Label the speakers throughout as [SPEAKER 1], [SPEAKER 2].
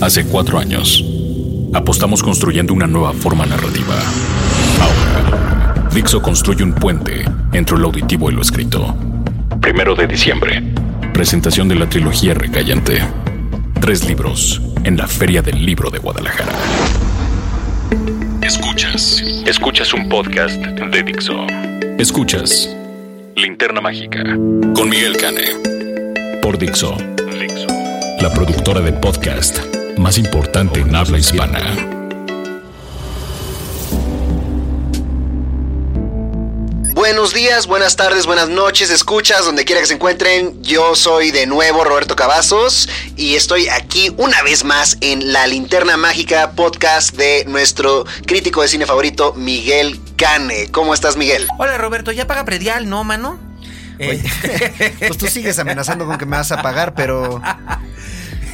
[SPEAKER 1] Hace cuatro años, apostamos construyendo una nueva forma narrativa. Ahora, Dixo construye un puente entre lo auditivo y lo escrito. Primero de diciembre, presentación de la trilogía Recayente. Tres libros en la Feria del Libro de Guadalajara. Escuchas. Escuchas un podcast de Dixo. Escuchas Linterna Mágica con Miguel Cane. Por Dixo. Dixo. La productora de podcast más importante en habla hispana.
[SPEAKER 2] Buenos días, buenas tardes, buenas noches, escuchas, donde quiera que se encuentren. Yo soy de nuevo Roberto Cavazos y estoy aquí una vez más en la linterna mágica podcast de nuestro crítico de cine favorito, Miguel Cane. ¿Cómo estás, Miguel?
[SPEAKER 3] Hola Roberto, ya paga predial, ¿no, mano?
[SPEAKER 4] Oye, pues tú sigues amenazando con que me vas a pagar, pero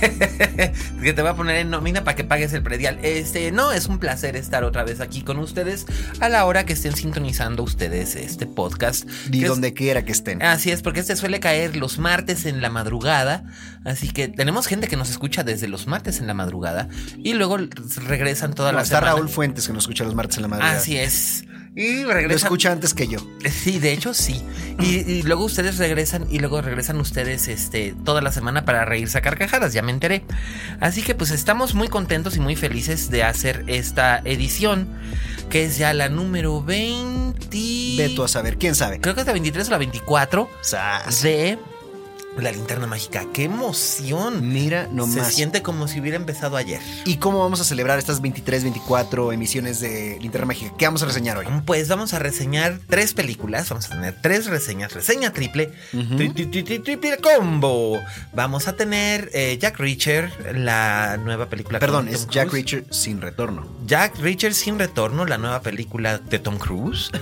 [SPEAKER 3] que te voy a poner en nómina para que pagues el predial. Este, no, es un placer estar otra vez aquí con ustedes a la hora que estén sintonizando ustedes este podcast.
[SPEAKER 4] Y donde quiera que estén.
[SPEAKER 3] Así es, porque este suele caer los martes en la madrugada. Así que tenemos gente que nos escucha desde los martes en la madrugada y luego regresan toda
[SPEAKER 4] no,
[SPEAKER 3] la
[SPEAKER 4] está
[SPEAKER 3] semana.
[SPEAKER 4] Raúl Fuentes que nos escucha los martes en la madrugada.
[SPEAKER 3] Así es. Y
[SPEAKER 4] Lo
[SPEAKER 3] regresan.
[SPEAKER 4] escucha antes que yo.
[SPEAKER 3] Sí, de hecho sí. Y, y luego ustedes regresan y luego regresan ustedes este toda la semana para reírse a carcajadas, ya me enteré. Así que pues estamos muy contentos y muy felices de hacer esta edición, que es ya la número 20.
[SPEAKER 4] Ve tú a saber, quién sabe.
[SPEAKER 3] Creo que es la 23 o la 24
[SPEAKER 4] Sas.
[SPEAKER 3] de la linterna mágica. ¡Qué emoción!
[SPEAKER 4] Mira
[SPEAKER 3] Se
[SPEAKER 4] nomás.
[SPEAKER 3] siente como si hubiera empezado ayer.
[SPEAKER 4] ¿Y cómo vamos a celebrar estas 23, 24 emisiones de Linterna Mágica? ¿Qué vamos a reseñar hoy?
[SPEAKER 3] Pues vamos a reseñar tres películas, vamos a tener tres reseñas, reseña triple, tri- tri- tri- tri- triple combo. Vamos a tener eh, Jack Reacher, la nueva película.
[SPEAKER 4] Perdón, es
[SPEAKER 3] Tom
[SPEAKER 4] Jack
[SPEAKER 3] Cruise.
[SPEAKER 4] Reacher sin retorno.
[SPEAKER 3] Jack Reacher sin retorno, la nueva película de Tom Cruise.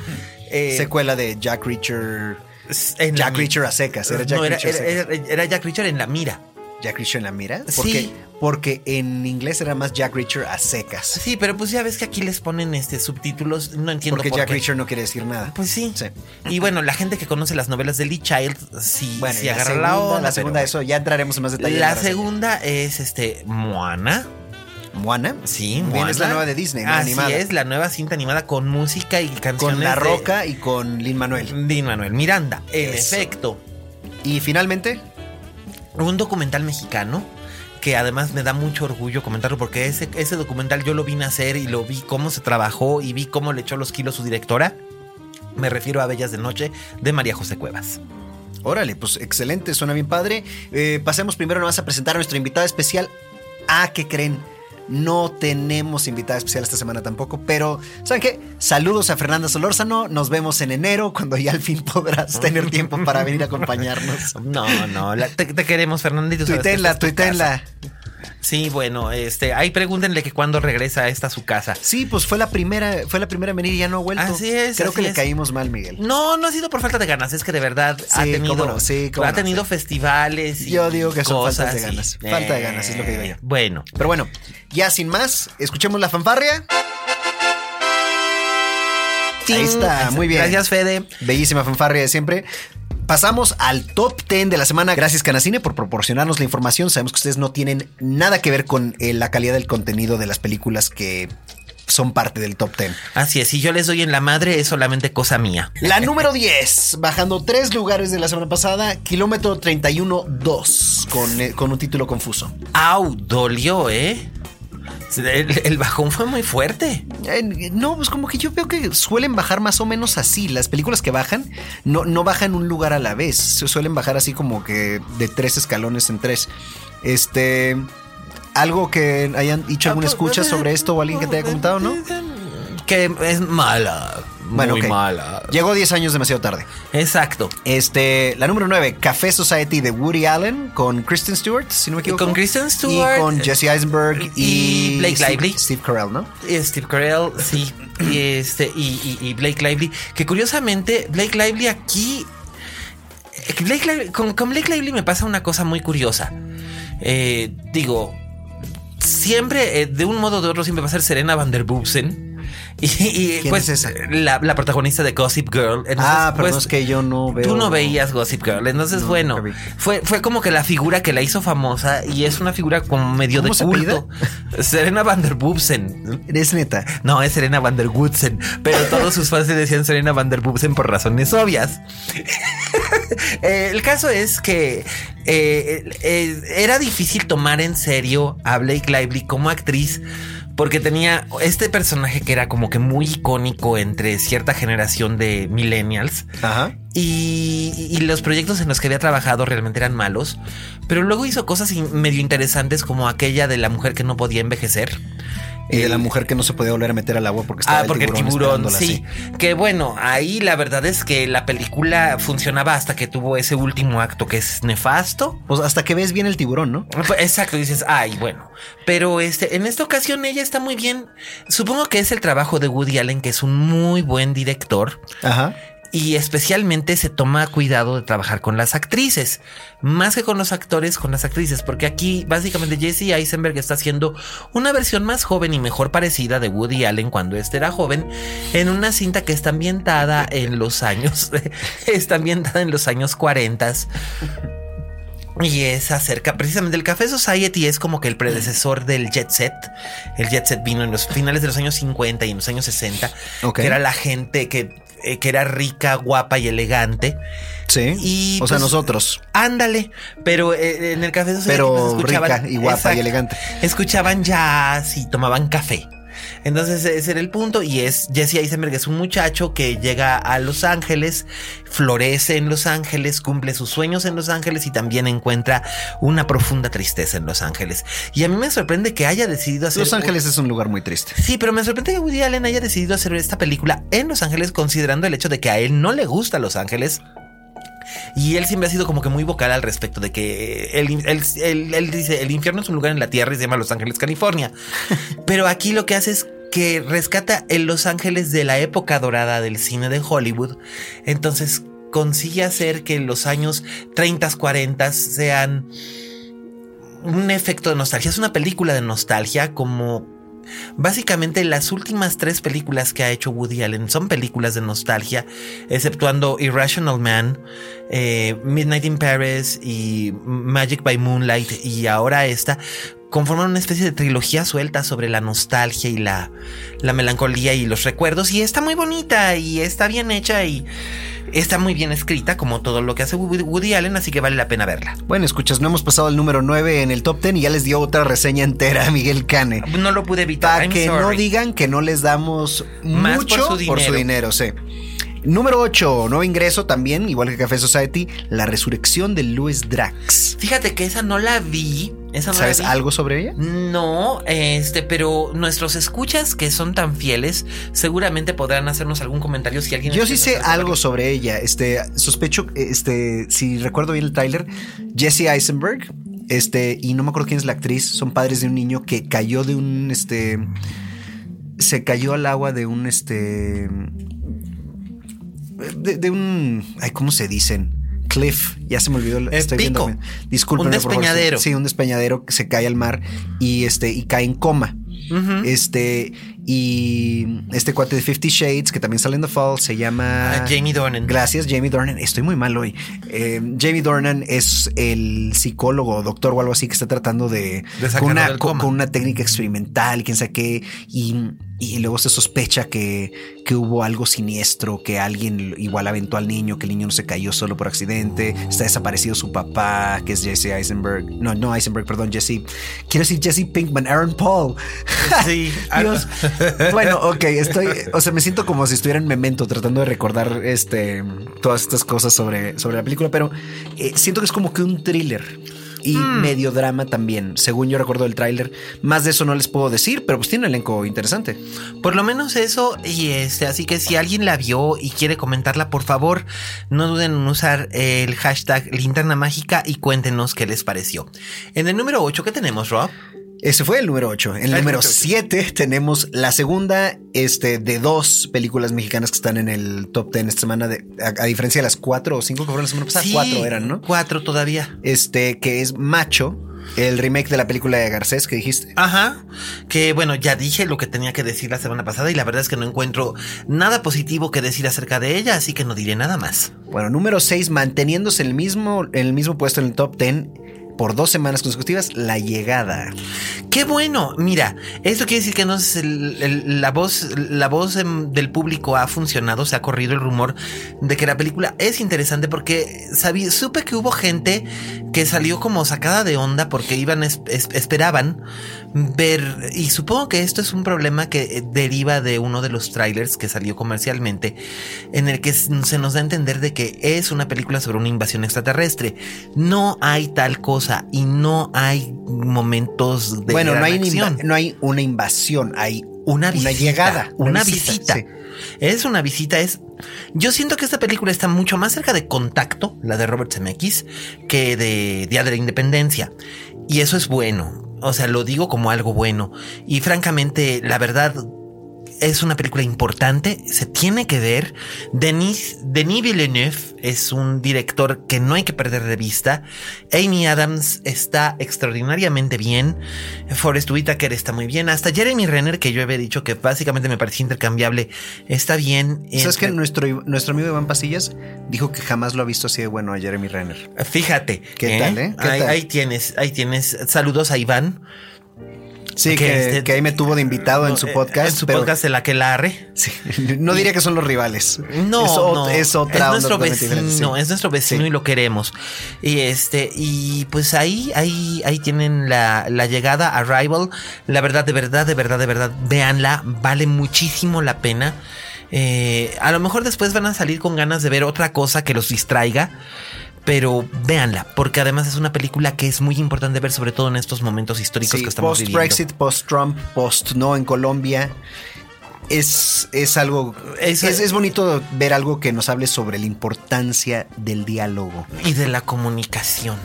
[SPEAKER 3] Eh,
[SPEAKER 4] Secuela de Jack Reacher.
[SPEAKER 3] En la
[SPEAKER 4] Jack Reacher a secas. Era Jack
[SPEAKER 3] no, era,
[SPEAKER 4] Reacher a
[SPEAKER 3] era-
[SPEAKER 4] secas.
[SPEAKER 3] era- era Jack Reacher en la mira.
[SPEAKER 4] Jack Reacher en la mira.
[SPEAKER 3] Sí.
[SPEAKER 4] Porque, porque en inglés era más Jack Reacher a secas.
[SPEAKER 3] Sí, pero pues ya ves que aquí les ponen este subtítulos, no entiendo
[SPEAKER 4] Porque
[SPEAKER 3] por
[SPEAKER 4] Jack
[SPEAKER 3] qué.
[SPEAKER 4] Reacher no quiere decir nada.
[SPEAKER 3] Pues sí.
[SPEAKER 4] Sí.
[SPEAKER 3] Y bueno, la gente que conoce las novelas de Lee Child, sí,
[SPEAKER 4] Bueno,
[SPEAKER 3] sí agarra
[SPEAKER 4] segunda,
[SPEAKER 3] la onda.
[SPEAKER 4] La segunda,
[SPEAKER 3] pero
[SPEAKER 4] eso ya entraremos en más detalle. en
[SPEAKER 3] La
[SPEAKER 4] reseña.
[SPEAKER 3] segunda es este Moana.
[SPEAKER 4] Moana.
[SPEAKER 3] Sí, Moana.
[SPEAKER 4] es la nueva de Disney, ¿no?
[SPEAKER 3] Así
[SPEAKER 4] animada.
[SPEAKER 3] es, la nueva cinta animada con música y canciones.
[SPEAKER 4] Con La
[SPEAKER 3] de-
[SPEAKER 4] Roca y con Lin Manuel.
[SPEAKER 3] Lin Manuel Miranda. En
[SPEAKER 4] Eso.
[SPEAKER 3] efecto,
[SPEAKER 4] Y finalmente,
[SPEAKER 3] un documental mexicano que además me da mucho orgullo comentarlo porque ese, ese documental yo lo vine a hacer y lo vi cómo se trabajó y vi cómo le echó los kilos su directora. Me refiero a Bellas de Noche de María José Cuevas.
[SPEAKER 4] órale, pues excelente, suena bien padre. Eh, pasemos primero nomás a presentar a nuestra invitada especial. Ah, ¿qué creen? No tenemos invitada especial esta semana tampoco, pero ¿saben qué? Saludos a Fernanda Solórzano, nos vemos en enero cuando ya al fin podrás tener tiempo para venir a acompañarnos.
[SPEAKER 3] No, no, la- te, te queremos, Fernandito.
[SPEAKER 4] Tuitenla, tuitenla.
[SPEAKER 3] Sí, bueno, este, ahí pregúntenle que cuándo regresa a esta su casa.
[SPEAKER 4] Sí, pues fue la primera, fue la primera en venir y ya no ha vuelto.
[SPEAKER 3] Así es,
[SPEAKER 4] Creo
[SPEAKER 3] así
[SPEAKER 4] que le caímos mal, Miguel.
[SPEAKER 3] No, no ha sido por falta de ganas, es que de verdad ha tenido,
[SPEAKER 4] cómo no, sí, cómo
[SPEAKER 3] ha
[SPEAKER 4] no,
[SPEAKER 3] tenido
[SPEAKER 4] sí.
[SPEAKER 3] festivales. Y
[SPEAKER 4] Yo digo que son
[SPEAKER 3] cosas
[SPEAKER 4] faltas de
[SPEAKER 3] y-
[SPEAKER 4] ganas. Falta de ganas, es lo que digo yo.
[SPEAKER 3] Bueno,
[SPEAKER 4] Pero bueno, ya sin más, escuchemos la fanfarria. Ahí está, muy bien.
[SPEAKER 3] Gracias, Fede.
[SPEAKER 4] Bellísima fanfarria de siempre. Pasamos al top 10 de la semana. Gracias, Canacine, por proporcionarnos la información. Sabemos que ustedes no tienen nada que ver con eh, la calidad del contenido de las películas que son parte del top 10.
[SPEAKER 3] Así es, si yo les doy en la madre es solamente cosa mía.
[SPEAKER 4] La número 10, bajando tres lugares de la semana pasada, kilómetro 31-2, con, eh, con un título confuso.
[SPEAKER 3] Au, dolió, ¿eh? El, el bajón fue muy fuerte.
[SPEAKER 4] Eh, no, pues como que yo veo que suelen bajar más o menos así. Las películas que bajan no, no bajan un lugar a la vez. Se suelen bajar así como que de tres escalones en tres. Este. Algo que hayan dicho alguna escucha sobre esto o alguien que te haya comentado, ¿no?
[SPEAKER 3] Que es mala.
[SPEAKER 4] Bueno,
[SPEAKER 3] muy mala.
[SPEAKER 4] Llegó 10 años demasiado tarde.
[SPEAKER 3] Exacto.
[SPEAKER 4] Este, la número 9, Café Society de Woody Allen con Kristen Stewart, si no me equivoco.
[SPEAKER 3] con Kristen Stewart,
[SPEAKER 4] Y con Jesse Eisenberg y,
[SPEAKER 3] y Blake
[SPEAKER 4] Steve-
[SPEAKER 3] Lively.
[SPEAKER 4] Steve Carell, ¿no?
[SPEAKER 3] Y Steve Carell, sí. Y este, y, y- y Blake Lively. Que curiosamente, Blake Lively aquí. Blake Lively- con, con Blake Lively me pasa una cosa muy curiosa. Eh, digo, siempre, eh, de un modo o de otro, siempre va a ser Serena Van der Boopsen. Y, y,
[SPEAKER 4] ¿Quién
[SPEAKER 3] pues
[SPEAKER 4] es esa?
[SPEAKER 3] La, la protagonista de Gossip Girl. Entonces,
[SPEAKER 4] ah, pero
[SPEAKER 3] pues,
[SPEAKER 4] no es que yo no veo.
[SPEAKER 3] Tú no veías Gossip Girl, entonces
[SPEAKER 4] No,
[SPEAKER 3] bueno, fue, fue como que la figura que la hizo famosa y es una figura como medio
[SPEAKER 4] ¿Cómo
[SPEAKER 3] de culto. Serena Van der Boopsen.
[SPEAKER 4] Es neta.
[SPEAKER 3] No, es Serena Van der Woodsen, pero todos sus fans le decían Serena Van der Boopsen por razones obvias. Eh, el caso es que eh, eh, era difícil tomar en serio a Blake Lively como actriz porque tenía este personaje que era como que muy icónico entre cierta generación de millennials
[SPEAKER 4] Ajá.
[SPEAKER 3] y, y los proyectos en los que había trabajado realmente eran malos, pero luego hizo cosas medio interesantes como aquella de la mujer que no podía envejecer.
[SPEAKER 4] Y de la mujer que no se podía volver a meter al agua porque estaba
[SPEAKER 3] Ah, porque el tiburón, sí.
[SPEAKER 4] así.
[SPEAKER 3] Que bueno, ahí la verdad es que la película funcionaba hasta que tuvo ese último acto que es nefasto.
[SPEAKER 4] Pues hasta que ves bien el tiburón, ¿no?
[SPEAKER 3] Pues, Exacto, dices, ay, bueno. Pero este, en esta ocasión ella está muy bien. Supongo que es el trabajo de Woody Allen, que es un muy buen director.
[SPEAKER 4] Ajá.
[SPEAKER 3] Y especialmente se toma cuidado de trabajar con las actrices, más que con los actores, con las actrices, porque aquí básicamente Jesse Eisenberg está haciendo una versión más joven y mejor parecida de Woody Allen cuando este era joven, en una cinta que está ambientada en los años, está ambientada en los años 40. Y es acerca precisamente el Café Society es como que el predecesor del Jet Set. El Jet Set vino en los finales de los años 50 y en los años 60,
[SPEAKER 4] Ok.
[SPEAKER 3] que era la gente que, eh, que era rica, guapa y elegante.
[SPEAKER 4] Sí.
[SPEAKER 3] Y,
[SPEAKER 4] o sea,
[SPEAKER 3] pues,
[SPEAKER 4] nosotros.
[SPEAKER 3] Ándale, pero eh, en el Café Society
[SPEAKER 4] Pero
[SPEAKER 3] pues,
[SPEAKER 4] rica y guapa y elegante.
[SPEAKER 3] Escuchaban jazz y tomaban café. Entonces ese era el punto y es Jesse Eisenberg es un muchacho que llega a Los Ángeles, florece en Los Ángeles, cumple sus sueños en Los Ángeles y también encuentra una profunda tristeza en Los Ángeles. Y a mí me sorprende que haya decidido hacer
[SPEAKER 4] Los Ángeles es un lugar muy triste.
[SPEAKER 3] Sí, pero me sorprende que Woody Allen haya decidido hacer esta película en Los Ángeles considerando el hecho de que a él no le gusta Los Ángeles. Y él siempre ha sido como que muy vocal al respecto de que él, él- él- él dice, el infierno es un lugar en la tierra y se llama Los Ángeles, California. Pero aquí lo que hace es que rescata en Los Ángeles de la época dorada del cine de Hollywood. Entonces consigue hacer que los años 30, 40 sean un efecto de nostalgia. Es una película de nostalgia como Básicamente las últimas tres películas que ha hecho Woody Allen son películas de nostalgia, exceptuando Irrational Man, eh, Midnight in Paris y Magic by Moonlight y ahora esta, conforman una especie de trilogía suelta sobre la nostalgia y la, la melancolía y los recuerdos. Y está muy bonita y está bien hecha y está muy bien escrita como todo lo que hace Woody Allen, así que vale la pena verla.
[SPEAKER 4] Bueno, escuchas, no hemos pasado el número 9 en el top 10 y ya les dio otra reseña entera a Miguel Cane.
[SPEAKER 3] No lo pude evitar.
[SPEAKER 4] Para
[SPEAKER 3] I'm
[SPEAKER 4] que no digan que no les damos
[SPEAKER 3] Más
[SPEAKER 4] mucho
[SPEAKER 3] por su dinero.
[SPEAKER 4] sí. Número 8, nuevo ingreso también, igual que Café Society, La Resurrección de Louis Drax.
[SPEAKER 3] Fíjate que esa no la vi. Esa no
[SPEAKER 4] ¿Sabes algo sobre ella?
[SPEAKER 3] No, este, pero nuestros escuchas que son tan fieles seguramente podrán hacernos algún comentario si alguien.
[SPEAKER 4] Yo sí sé algo sobre ella. Este, sospecho, este, si recuerdo bien el tráiler, Jesse Eisenberg, este, y no me acuerdo quién es la actriz, son padres de un niño que cayó de un, este, se cayó al agua de un, este, de, de un, ay, ¿cómo se dicen? Cliff, ya se me olvidó.
[SPEAKER 3] Eh,
[SPEAKER 4] estoy
[SPEAKER 3] pico.
[SPEAKER 4] viendo. Disculpen.
[SPEAKER 3] Un despeñadero.
[SPEAKER 4] Sí, un despeñadero que se cae al mar y este y cae en coma. Este, y este cuate de Fifty Shades, que también sale en The Fall, se llama.
[SPEAKER 3] Ah, Jamie Dornan.
[SPEAKER 4] Gracias, Jamie Dornan. Estoy muy mal hoy. Eh, Jamie Dornan es el psicólogo doctor o algo así que está tratando de. Con, una, con- una técnica experimental quién sabe qué. Y, y luego se sospecha que, que hubo algo siniestro, que alguien igual aventó al niño, que el niño no se cayó solo por accidente. Está desaparecido su papá, que es Jesse Eisenberg. No, no Eisenberg, perdón, Jesse. Quiero decir Jesse Pinkman, Aaron Paul.
[SPEAKER 3] Sí.
[SPEAKER 4] Dios. Bueno, ok, estoy, o sea, me siento como si estuviera en Memento tratando de recordar este todas estas cosas sobre, sobre la película, pero eh, siento que es como que un thriller. Y medio drama también, según yo recuerdo el tráiler. Más de eso no les puedo decir, pero pues tiene un elenco interesante.
[SPEAKER 3] Por lo menos eso, y este, así que si alguien la vio y quiere comentarla, por favor, no duden en usar el hashtag linterna mágica y cuéntenos qué les pareció. En el número 8, ¿qué tenemos, Rob?
[SPEAKER 4] Ese fue el número 8. En el
[SPEAKER 3] El
[SPEAKER 4] número
[SPEAKER 3] número ocho.
[SPEAKER 4] 7 tenemos la segunda este, de dos películas mexicanas que están en el top 10 esta semana, de, a, a diferencia de las cuatro o cinco que fueron la semana pasada. Cuatro eran, ¿no?
[SPEAKER 3] Cuatro todavía.
[SPEAKER 4] Este, que es Macho, el remake de la película de Garcés que dijiste.
[SPEAKER 3] Ajá, que bueno, ya dije lo que tenía que decir la semana pasada y la verdad es que no encuentro nada positivo que decir acerca de ella, así que no diré nada más.
[SPEAKER 4] Bueno, número 6, manteniéndose en el mismo, el mismo puesto en el top 10 por dos semanas consecutivas, La Llegada.
[SPEAKER 3] Qué bueno, mira, esto quiere decir que no es el- el- la voz, la voz em, del público ha funcionado, se ha corrido el rumor de que la película es interesante porque sabí, supe que hubo gente que salió como sacada de onda porque iban es- es- esperaban ver y supongo que esto es un problema que deriva de uno de los trailers que salió comercialmente en el que se nos da a entender de que es una película sobre una invasión extraterrestre. No hay tal cosa y no hay momentos de
[SPEAKER 4] bueno, no hay, una
[SPEAKER 3] acción.
[SPEAKER 4] no hay una invasión, hay
[SPEAKER 3] una visita,
[SPEAKER 4] llegada,
[SPEAKER 3] una, visita.
[SPEAKER 4] sí.
[SPEAKER 3] Es una visita, es. Yo siento que esta película está mucho más cerca de Contacto, la de Robert Zemeckis, que de Día de la Independencia. Y eso es bueno. O sea, lo digo como algo bueno. Y francamente, la verdad, es una película importante, se tiene que ver. Denis, Denis Villeneuve es un director que no hay que perder de vista. Amy Adams está extraordinariamente bien. Forrest Whitaker está muy bien. Hasta Jeremy Renner, que yo había dicho que básicamente me parecía intercambiable, está bien.
[SPEAKER 4] ¿Sabes que
[SPEAKER 3] Entre-
[SPEAKER 4] nuestro, nuestro amigo Iván Pasillas dijo que jamás lo ha visto así de bueno a Jeremy Renner?
[SPEAKER 3] Fíjate.
[SPEAKER 4] ¿Qué tal, eh? ¿Qué
[SPEAKER 3] ahí,
[SPEAKER 4] tal?
[SPEAKER 3] ahí tienes, ahí tienes. Saludos a Iván.
[SPEAKER 4] Sí,
[SPEAKER 3] Que
[SPEAKER 4] que,
[SPEAKER 3] este-
[SPEAKER 4] que ahí me tuvo de invitado en su
[SPEAKER 3] Eh,
[SPEAKER 4] podcast.
[SPEAKER 3] En su
[SPEAKER 4] pero-
[SPEAKER 3] podcast de la que la arre.
[SPEAKER 4] Sí, no diría que son los rivales.
[SPEAKER 3] No,
[SPEAKER 4] es,
[SPEAKER 3] no,
[SPEAKER 4] es otra
[SPEAKER 3] es nuestro vecino,
[SPEAKER 4] sí.
[SPEAKER 3] es nuestro vecino
[SPEAKER 4] Sí.
[SPEAKER 3] y lo queremos. Y este, y pues ahí, ahí, ahí tienen la, la llegada a Rival. La verdad, de verdad, de verdad, de verdad, véanla, vale muchísimo la pena. Eh, a lo mejor después van a salir con ganas de ver otra cosa que los distraiga. Pero véanla, porque además es una película que es muy importante ver, sobre todo en estos momentos históricos
[SPEAKER 4] Sí,
[SPEAKER 3] que estamos viviendo.
[SPEAKER 4] post-Brexit, post-Trump, post-no en Colombia. Es, es algo.
[SPEAKER 3] Es-
[SPEAKER 4] Es, es bonito ver algo que nos hable sobre la importancia del diálogo.
[SPEAKER 3] Y de la comunicación.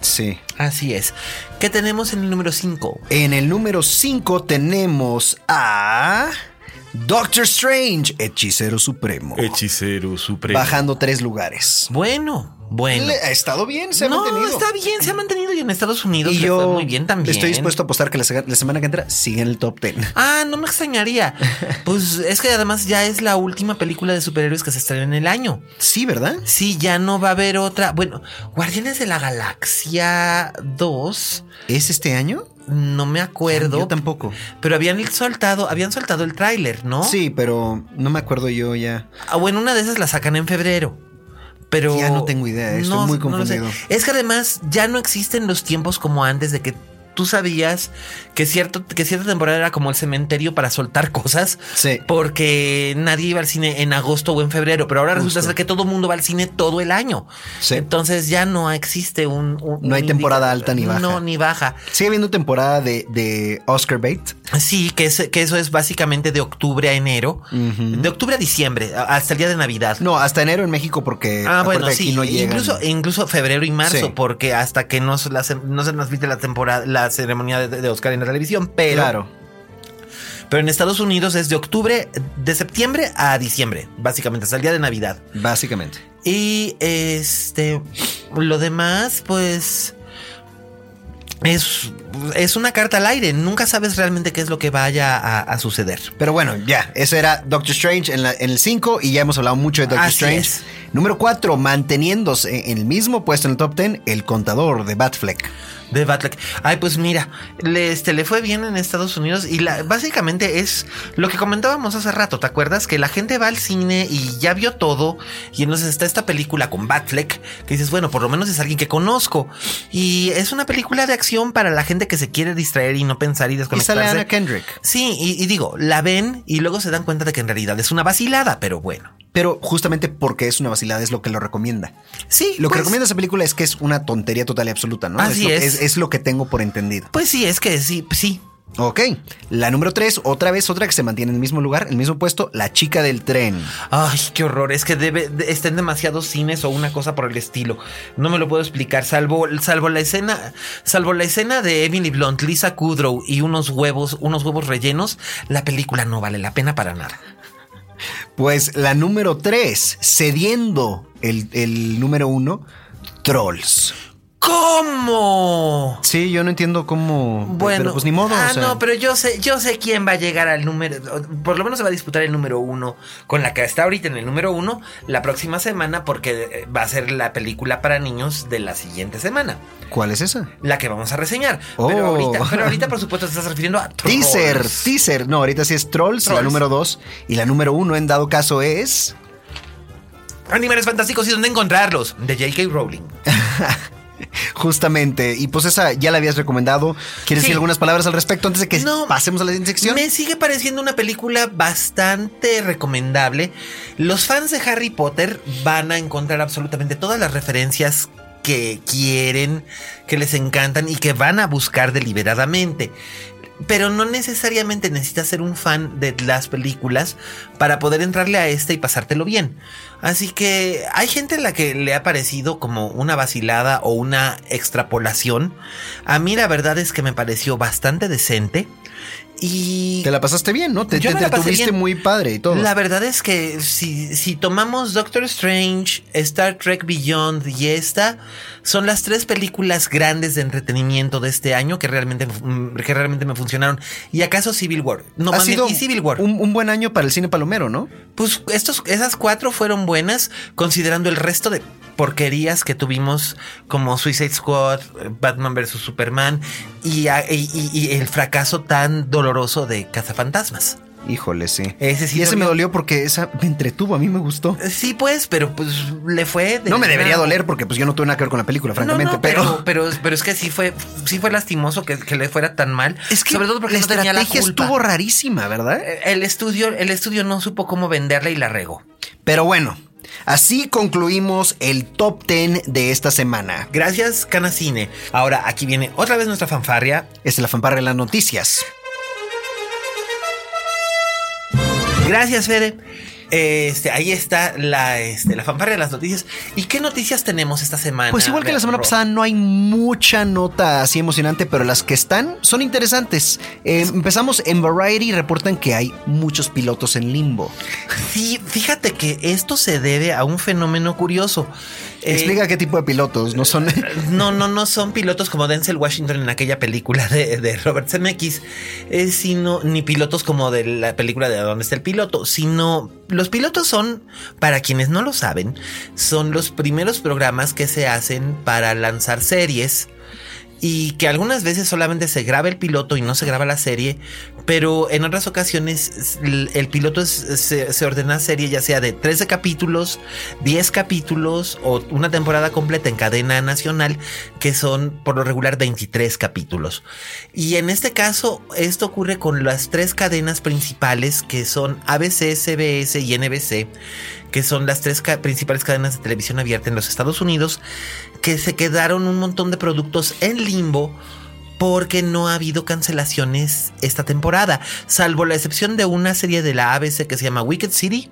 [SPEAKER 4] Sí.
[SPEAKER 3] Así es. ¿Qué tenemos en el número 5?
[SPEAKER 4] En el número 5 tenemos a. Doctor Strange, hechicero supremo.
[SPEAKER 5] Hechicero supremo.
[SPEAKER 4] Bajando tres lugares.
[SPEAKER 3] Bueno, bueno.
[SPEAKER 4] Le- ha estado bien, se ha
[SPEAKER 3] no,
[SPEAKER 4] mantenido.
[SPEAKER 3] está bien, se ha mantenido y en Estados Unidos
[SPEAKER 4] Y yo
[SPEAKER 3] fue muy bien también.
[SPEAKER 4] estoy dispuesto a apostar que la, se- la semana que entra sigue en el top 10.
[SPEAKER 3] Ah, no me extrañaría. Pues es que además ya es la última película de superhéroes que se estrena en el año.
[SPEAKER 4] Sí, ¿verdad?
[SPEAKER 3] Sí, ya no va a haber otra. Bueno, Guardianes de la Galaxia 2,
[SPEAKER 4] ¿Es este año?
[SPEAKER 3] no me acuerdo.
[SPEAKER 4] Yo tampoco.
[SPEAKER 3] Pero habían soltado, habían soltado el tráiler, ¿no?
[SPEAKER 4] Sí, pero no me acuerdo yo ya.
[SPEAKER 3] Ah, bueno, una de esas la sacan en febrero. Pero
[SPEAKER 4] Ya no tengo idea, estoy muy confundido.
[SPEAKER 3] es que además ya no existen los tiempos como antes de que tú sabías que, cierto, que cierta temporada era como el cementerio para soltar cosas.
[SPEAKER 4] Sí.
[SPEAKER 3] Porque nadie iba al cine en agosto o en febrero, pero ahora resulta ser que todo el mundo va al cine todo el año.
[SPEAKER 4] Sí.
[SPEAKER 3] Entonces ya no existe un... un-
[SPEAKER 4] No hay
[SPEAKER 3] un
[SPEAKER 4] temporada alta ni baja.
[SPEAKER 3] No, ni baja.
[SPEAKER 4] Sigue habiendo temporada de, de Oscar Bait.
[SPEAKER 3] Sí, que, es, que eso es básicamente de octubre a enero. De octubre a diciembre, hasta el día de Navidad.
[SPEAKER 4] No, hasta enero en México porque
[SPEAKER 3] Ah, bueno, sí,
[SPEAKER 4] aquí no llegan.
[SPEAKER 3] incluso, incluso febrero y marzo,
[SPEAKER 4] Sí.
[SPEAKER 3] porque hasta que no se, la- no se transmite la temporada, la ceremonia de, de Oscar en la televisión, pero,
[SPEAKER 4] Claro.
[SPEAKER 3] pero en Estados Unidos es de octubre, de septiembre a diciembre, básicamente, hasta el día de Navidad.
[SPEAKER 4] Básicamente.
[SPEAKER 3] Y este, lo demás, pues, es, es una carta al aire, nunca sabes realmente qué es lo que vaya a, a suceder.
[SPEAKER 4] Pero bueno, ya, eso era Doctor Strange en, la- en el 5 y ya hemos hablado mucho de Doctor
[SPEAKER 3] Así
[SPEAKER 4] Strange.
[SPEAKER 3] es.
[SPEAKER 4] Número 4, manteniéndose en el mismo puesto en el top 10, el contador de Batfleck.
[SPEAKER 3] De Batfleck. Ay, pues mira, le, este, le fue bien en Estados Unidos y la, básicamente es lo que comentábamos hace rato. ¿Te acuerdas? Que la gente va al cine y ya vio todo y entonces está esta película con Batfleck que dices, bueno, por lo menos es alguien que conozco. Y es una película de acción para la gente que se quiere distraer y no pensar y
[SPEAKER 4] Y
[SPEAKER 3] desconectarse.
[SPEAKER 4] sale Anna Kendrick.
[SPEAKER 3] Sí, y, y digo, la ven y luego se dan cuenta de que en realidad es una vacilada, pero bueno.
[SPEAKER 4] Pero justamente porque es una vacilada es lo que lo recomienda.
[SPEAKER 3] Sí,
[SPEAKER 4] Lo que
[SPEAKER 3] pues-
[SPEAKER 4] recomienda esa película es que es una tontería total y absoluta, ¿no?
[SPEAKER 3] Así
[SPEAKER 4] lo,
[SPEAKER 3] es.
[SPEAKER 4] es lo que tengo por entendido.
[SPEAKER 3] Pues sí, es que sí, sí.
[SPEAKER 4] Ok. La número tres, otra vez, otra que se mantiene en el mismo lugar, en el mismo puesto, La chica del tren.
[SPEAKER 3] Ay, qué horror. Es que debe, de- demasiados cines o una cosa por el estilo. No me lo puedo explicar. Salvo, salvo la escena, salvo la escena de Emily Blunt, Lisa Kudrow y unos huevos, unos huevos rellenos, la película no vale la pena para nada.
[SPEAKER 4] Pues la número tres, cediendo el, el número uno, Trolls.
[SPEAKER 3] ¿Cómo?
[SPEAKER 4] Sí, yo no entiendo cómo.
[SPEAKER 3] Bueno,
[SPEAKER 4] pero pues ni modo.
[SPEAKER 3] Ah,
[SPEAKER 4] o sea,
[SPEAKER 3] no, pero yo sé, yo sé quién va a llegar al número. Por lo menos se va a disputar el número uno con la que está ahorita en el número uno la próxima semana, porque eh, va a ser la película para niños de la siguiente semana.
[SPEAKER 4] ¿Cuál es esa?
[SPEAKER 3] La que vamos a reseñar.
[SPEAKER 4] Oh.
[SPEAKER 3] Pero, ahorita, pero ahorita, por supuesto, te estás refiriendo a Trolls.
[SPEAKER 4] Teaser, teaser. No, ahorita sí es Trolls, la
[SPEAKER 3] Trolls.
[SPEAKER 4] número dos. Y la número uno, en dado caso, es.
[SPEAKER 3] Animales fantásticos y dónde encontrarlos. De J.K. Rowling.
[SPEAKER 4] Justamente. Y pues esa ya la habías recomendado. ¿Quieres
[SPEAKER 3] Sí.
[SPEAKER 4] decir algunas palabras al respecto antes de que
[SPEAKER 3] No,
[SPEAKER 4] pasemos a la sección?
[SPEAKER 3] Me sigue pareciendo una película bastante recomendable. Los fans de Harry Potter van a encontrar absolutamente todas las referencias que quieren, que les encantan y que van a buscar deliberadamente. Pero no necesariamente necesitas ser un fan de las películas para poder entrarle a este y pasártelo bien. Así que hay gente a la que le ha parecido como una vacilada o una extrapolación. A mí la verdad es que me pareció bastante decente. Y
[SPEAKER 4] Te la pasaste bien, ¿no? Te, te, tuviste muy padre y todo.
[SPEAKER 3] la verdad es que si, si tomamos Doctor Strange, Star Trek Beyond y esta, son las tres películas grandes de entretenimiento de este año que realmente, mm, que realmente me funcionaron. ¿Y acaso Civil War? No,
[SPEAKER 4] ha sido
[SPEAKER 3] y Civil War.
[SPEAKER 4] un, un buen año para el cine palomero, ¿no?
[SPEAKER 3] Pues estos, esas cuatro fueron buenas, considerando el resto de porquerías que tuvimos, como Suicide Squad, Batman vs Superman y, el fracaso tan doloroso de Cazafantasmas.
[SPEAKER 4] Híjole, sí.
[SPEAKER 3] Ese sí
[SPEAKER 4] y ese me
[SPEAKER 3] dolió.
[SPEAKER 4] porque esa me entretuvo, a mí me gustó.
[SPEAKER 3] Sí, pues, pero pues le fue. de
[SPEAKER 4] No me debería
[SPEAKER 3] nada.
[SPEAKER 4] doler porque pues yo no tuve nada que ver con la película, francamente,
[SPEAKER 3] no,
[SPEAKER 4] pero...
[SPEAKER 3] pero, pero, pero es que sí fue, sí fue lastimoso que, que le fuera tan mal.
[SPEAKER 4] Es que
[SPEAKER 3] sobre todo porque
[SPEAKER 4] la
[SPEAKER 3] no tenía la
[SPEAKER 4] estrategia
[SPEAKER 3] culpa.
[SPEAKER 4] estuvo rarísima, ¿verdad?
[SPEAKER 3] Eh, El estudio, el estudio no supo cómo venderla y la regó.
[SPEAKER 4] Pero bueno, así concluimos el top 10 de esta semana.
[SPEAKER 3] Gracias, Canacine. Ahora aquí viene otra vez nuestra fanfarria.
[SPEAKER 4] Es la fanfarra de las noticias.
[SPEAKER 3] Gracias, Fede. Este, ahí está la, este, la fanfarria de las noticias. ¿Y qué noticias tenemos esta semana?
[SPEAKER 4] Pues igual que la semana pasada no hay mucha nota así emocionante, pero las que están son interesantes. Eh, empezamos en Variety reportan que hay muchos pilotos en limbo.
[SPEAKER 3] Sí, fíjate que esto se debe a un fenómeno curioso. Eh,
[SPEAKER 4] Explica qué tipo de pilotos, no son...
[SPEAKER 3] No, no, no son pilotos como Denzel Washington en aquella película de, de Robert Zemeckis, eh, sino ni pilotos como de la película de ¿Dónde está el piloto? Sino los pilotos son, para quienes no lo saben, son los primeros programas que se hacen para lanzar series y que algunas veces solamente se graba el piloto y no se graba la serie, pero en otras ocasiones el, piloto se, se ordena serie ya sea de 13 capítulos, 10 capítulos o una temporada completa en cadena nacional, que son por lo regular 23 capítulos. Y en este caso, esto ocurre con las tres cadenas principales que son ABC, CBS y NBC que son las tres principales cadenas de televisión abierta en los Estados Unidos, que se quedaron un montón de productos en limbo porque no ha habido cancelaciones esta temporada, salvo la excepción de una serie de la ABC que se llama Wicked City.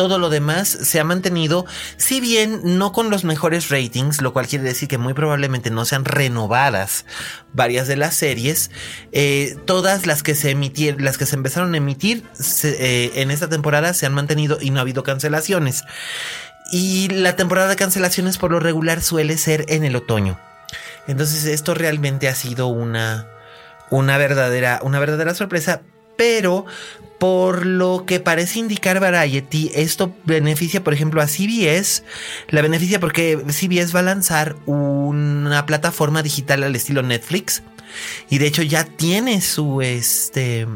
[SPEAKER 3] Todo lo demás se ha mantenido, si bien no con los mejores ratings, lo cual quiere decir que muy probablemente no sean renovadas varias de las series. eh, todas las que se emitieron, las que se empezaron a emitir eh, en esta temporada se han mantenido y no ha habido cancelaciones. Y la temporada de cancelaciones por lo regular suele ser en el otoño. Entonces esto realmente ha sido una, una verdadera, una verdadera sorpresa. Pero por lo que parece indicar Variety, esto beneficia, por ejemplo, a CBS. La beneficia porque CBS va a lanzar una plataforma digital al estilo Netflix. Y de hecho ya tiene su este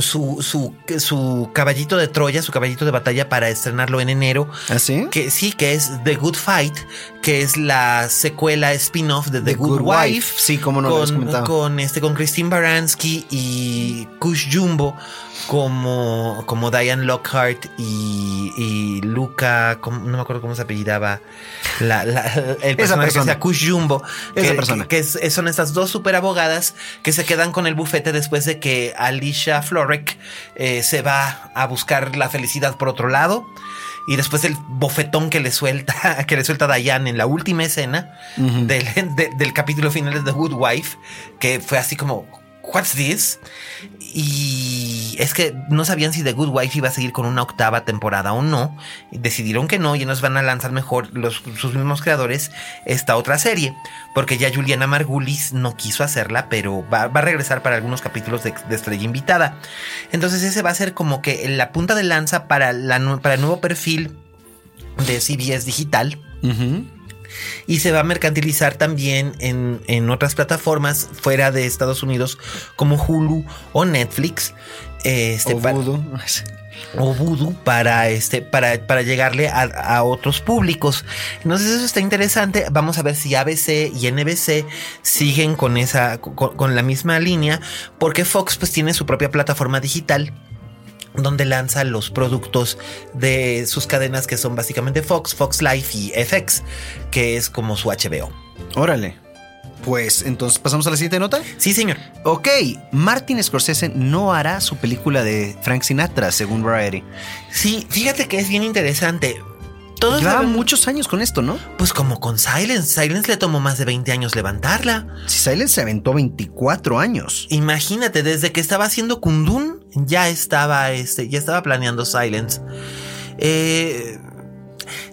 [SPEAKER 3] su, su, su caballito de Troya, su caballito de batalla para estrenarlo en enero.
[SPEAKER 4] ¿Ah, sí?
[SPEAKER 3] Que sí, que es The Good Fight, que es la secuela spin-off de The, Good, Wife.
[SPEAKER 4] Sí, como no lo habías
[SPEAKER 3] con,
[SPEAKER 4] comentado.
[SPEAKER 3] con, este, con Christine Baranski y Kush Jumbo como, como Diane Lockhart y, y Luca, no me acuerdo cómo se apellidaba la, la- el personaje que
[SPEAKER 4] persona.
[SPEAKER 3] sea Kush Jumbo,
[SPEAKER 4] Esa
[SPEAKER 3] que,
[SPEAKER 4] persona.
[SPEAKER 3] que- que son estas dos super abogadas que se quedan con el bufete después de que Alicia Florek eh, se va a buscar la felicidad por otro lado. Y después el bofetón que le suelta, que le suelta Diane en la última escena del, de- del capítulo final de The Good Wife, que fue así como, What's this? Y es que no sabían si The Good Wife iba a seguir con una octava temporada o no. Decidieron que no y nos van a lanzar mejor sus mismos creadores esta otra serie. Porque ya Juliana Margulis no quiso hacerla, pero va, a regresar para algunos capítulos de, estrella invitada. Entonces ese va a ser como que la punta de lanza para, el nuevo perfil de CBS Digital
[SPEAKER 4] Ujú.
[SPEAKER 3] Y se va a mercantilizar también en, en otras plataformas fuera de Estados Unidos como Hulu o Netflix. Este,
[SPEAKER 4] O Voodoo.
[SPEAKER 3] o Vudu para este para, para llegarle a, a otros públicos. Entonces eso está interesante. Vamos a ver si ABC y NBC siguen con esa con, con la misma línea porque Fox pues tiene su propia plataforma digital donde lanza los productos de sus cadenas que son básicamente Fox, Fox Life y FX, que es como su HBO.
[SPEAKER 4] Órale. Pues entonces pasamos a la siguiente nota.
[SPEAKER 3] Sí, señor.
[SPEAKER 4] Ok, Martin Scorsese no hará su película de Frank Sinatra, según Variety.
[SPEAKER 3] Sí, fíjate que es bien interesante. Todos
[SPEAKER 4] Llevaba muchos años con esto, ¿no?
[SPEAKER 3] Pues como con Silence. Silence le tomó más de 20 años levantarla.
[SPEAKER 4] Si Silence se aventó 24 años.
[SPEAKER 3] Imagínate, desde que estaba haciendo Kundun, ya estaba, este, ya estaba planeando Silence. Eh,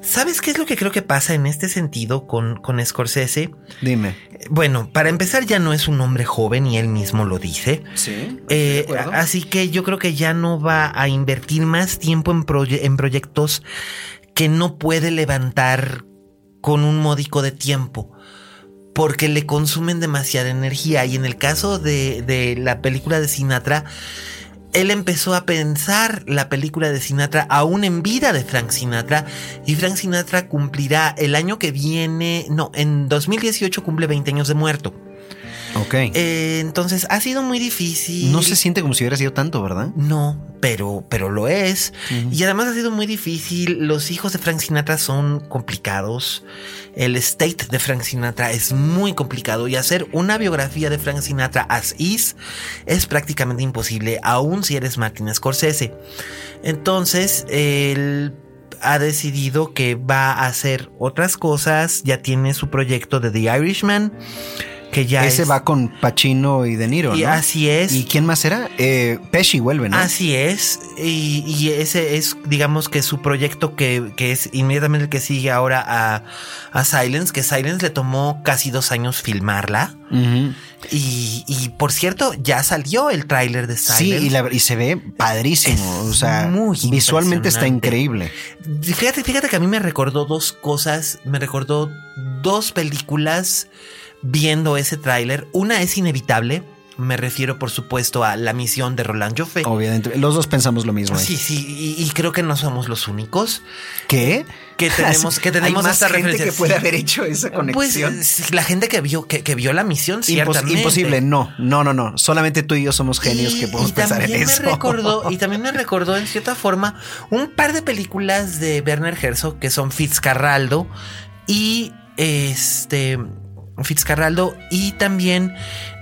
[SPEAKER 3] ¿Sabes qué es lo que creo que pasa en este sentido con, con Scorsese?
[SPEAKER 4] Dime.
[SPEAKER 3] Bueno, para empezar ya no es un hombre joven y él mismo lo dice.
[SPEAKER 4] Sí.
[SPEAKER 3] Eh, así que yo creo que ya no va a invertir más tiempo en, proye- en proyectos que no puede levantar con un módico de tiempo. Porque le consumen demasiada energía. Y en el caso de, de la película de Sinatra, él empezó a pensar la película de Sinatra aún en vida de Frank Sinatra. Y Frank Sinatra cumplirá el año que viene, no, en 2018 cumple 20 años de muerto.
[SPEAKER 4] Ok.
[SPEAKER 3] Eh, entonces ha sido muy difícil.
[SPEAKER 4] no se siente como si hubiera sido tanto, ¿verdad?
[SPEAKER 3] No, pero, pero lo es. Y además ha sido muy difícil. Los hijos de Frank Sinatra son complicados. El state de Frank Sinatra es muy complicado. Y hacer una biografía de Frank Sinatra as is es prácticamente imposible, aun si eres Martin Scorsese. Entonces, él ha decidido que va a hacer otras cosas. Ya tiene su proyecto de The Irishman. Que ya
[SPEAKER 4] Ese
[SPEAKER 3] es-
[SPEAKER 4] va con Pacino y De Niro,
[SPEAKER 3] Y
[SPEAKER 4] ¿no?
[SPEAKER 3] así es.
[SPEAKER 4] ¿Y quién más era? Eh, Pesci vuelve, ¿no?
[SPEAKER 3] Así es, y, y ese es, digamos que su proyecto que, que es inmediatamente el que sigue ahora a, a Silence, que Silence le tomó casi dos años filmarla. Y, y, por cierto, ya salió el tráiler de
[SPEAKER 4] Sí,
[SPEAKER 3] Silence.
[SPEAKER 4] y, la- y se ve padrísimo.
[SPEAKER 3] Es
[SPEAKER 4] o sea,
[SPEAKER 3] muy
[SPEAKER 4] visualmente está increíble.
[SPEAKER 3] Fíjate, fíjate que a mí me recordó dos cosas, me recordó dos películas viendo ese tráiler. Una es inevitable, me refiero por supuesto a La misión de Roland Joffé.
[SPEAKER 4] Obviamente, los dos pensamos lo mismo. ahí.
[SPEAKER 3] Sí, sí, y, y creo que no somos los únicos.
[SPEAKER 4] ¿Qué?
[SPEAKER 3] que tenemos, que tenemos esta
[SPEAKER 4] gente
[SPEAKER 3] referencia.
[SPEAKER 4] que puede haber hecho esa
[SPEAKER 3] Pues
[SPEAKER 4] conexión.
[SPEAKER 3] sí, la gente que vio, que, que vio la misión,
[SPEAKER 4] Impos-
[SPEAKER 3] ciertamente.
[SPEAKER 4] imposible, no, no, no, no. Solamente tú y yo somos genios
[SPEAKER 3] Y-
[SPEAKER 4] que podemos
[SPEAKER 3] y
[SPEAKER 4] pensar en
[SPEAKER 3] también
[SPEAKER 4] eso.
[SPEAKER 3] Me recordó, y también me recordó en cierta forma un par de películas de Werner Herzog que son Fitzcarraldo y este Fitzcarraldo y también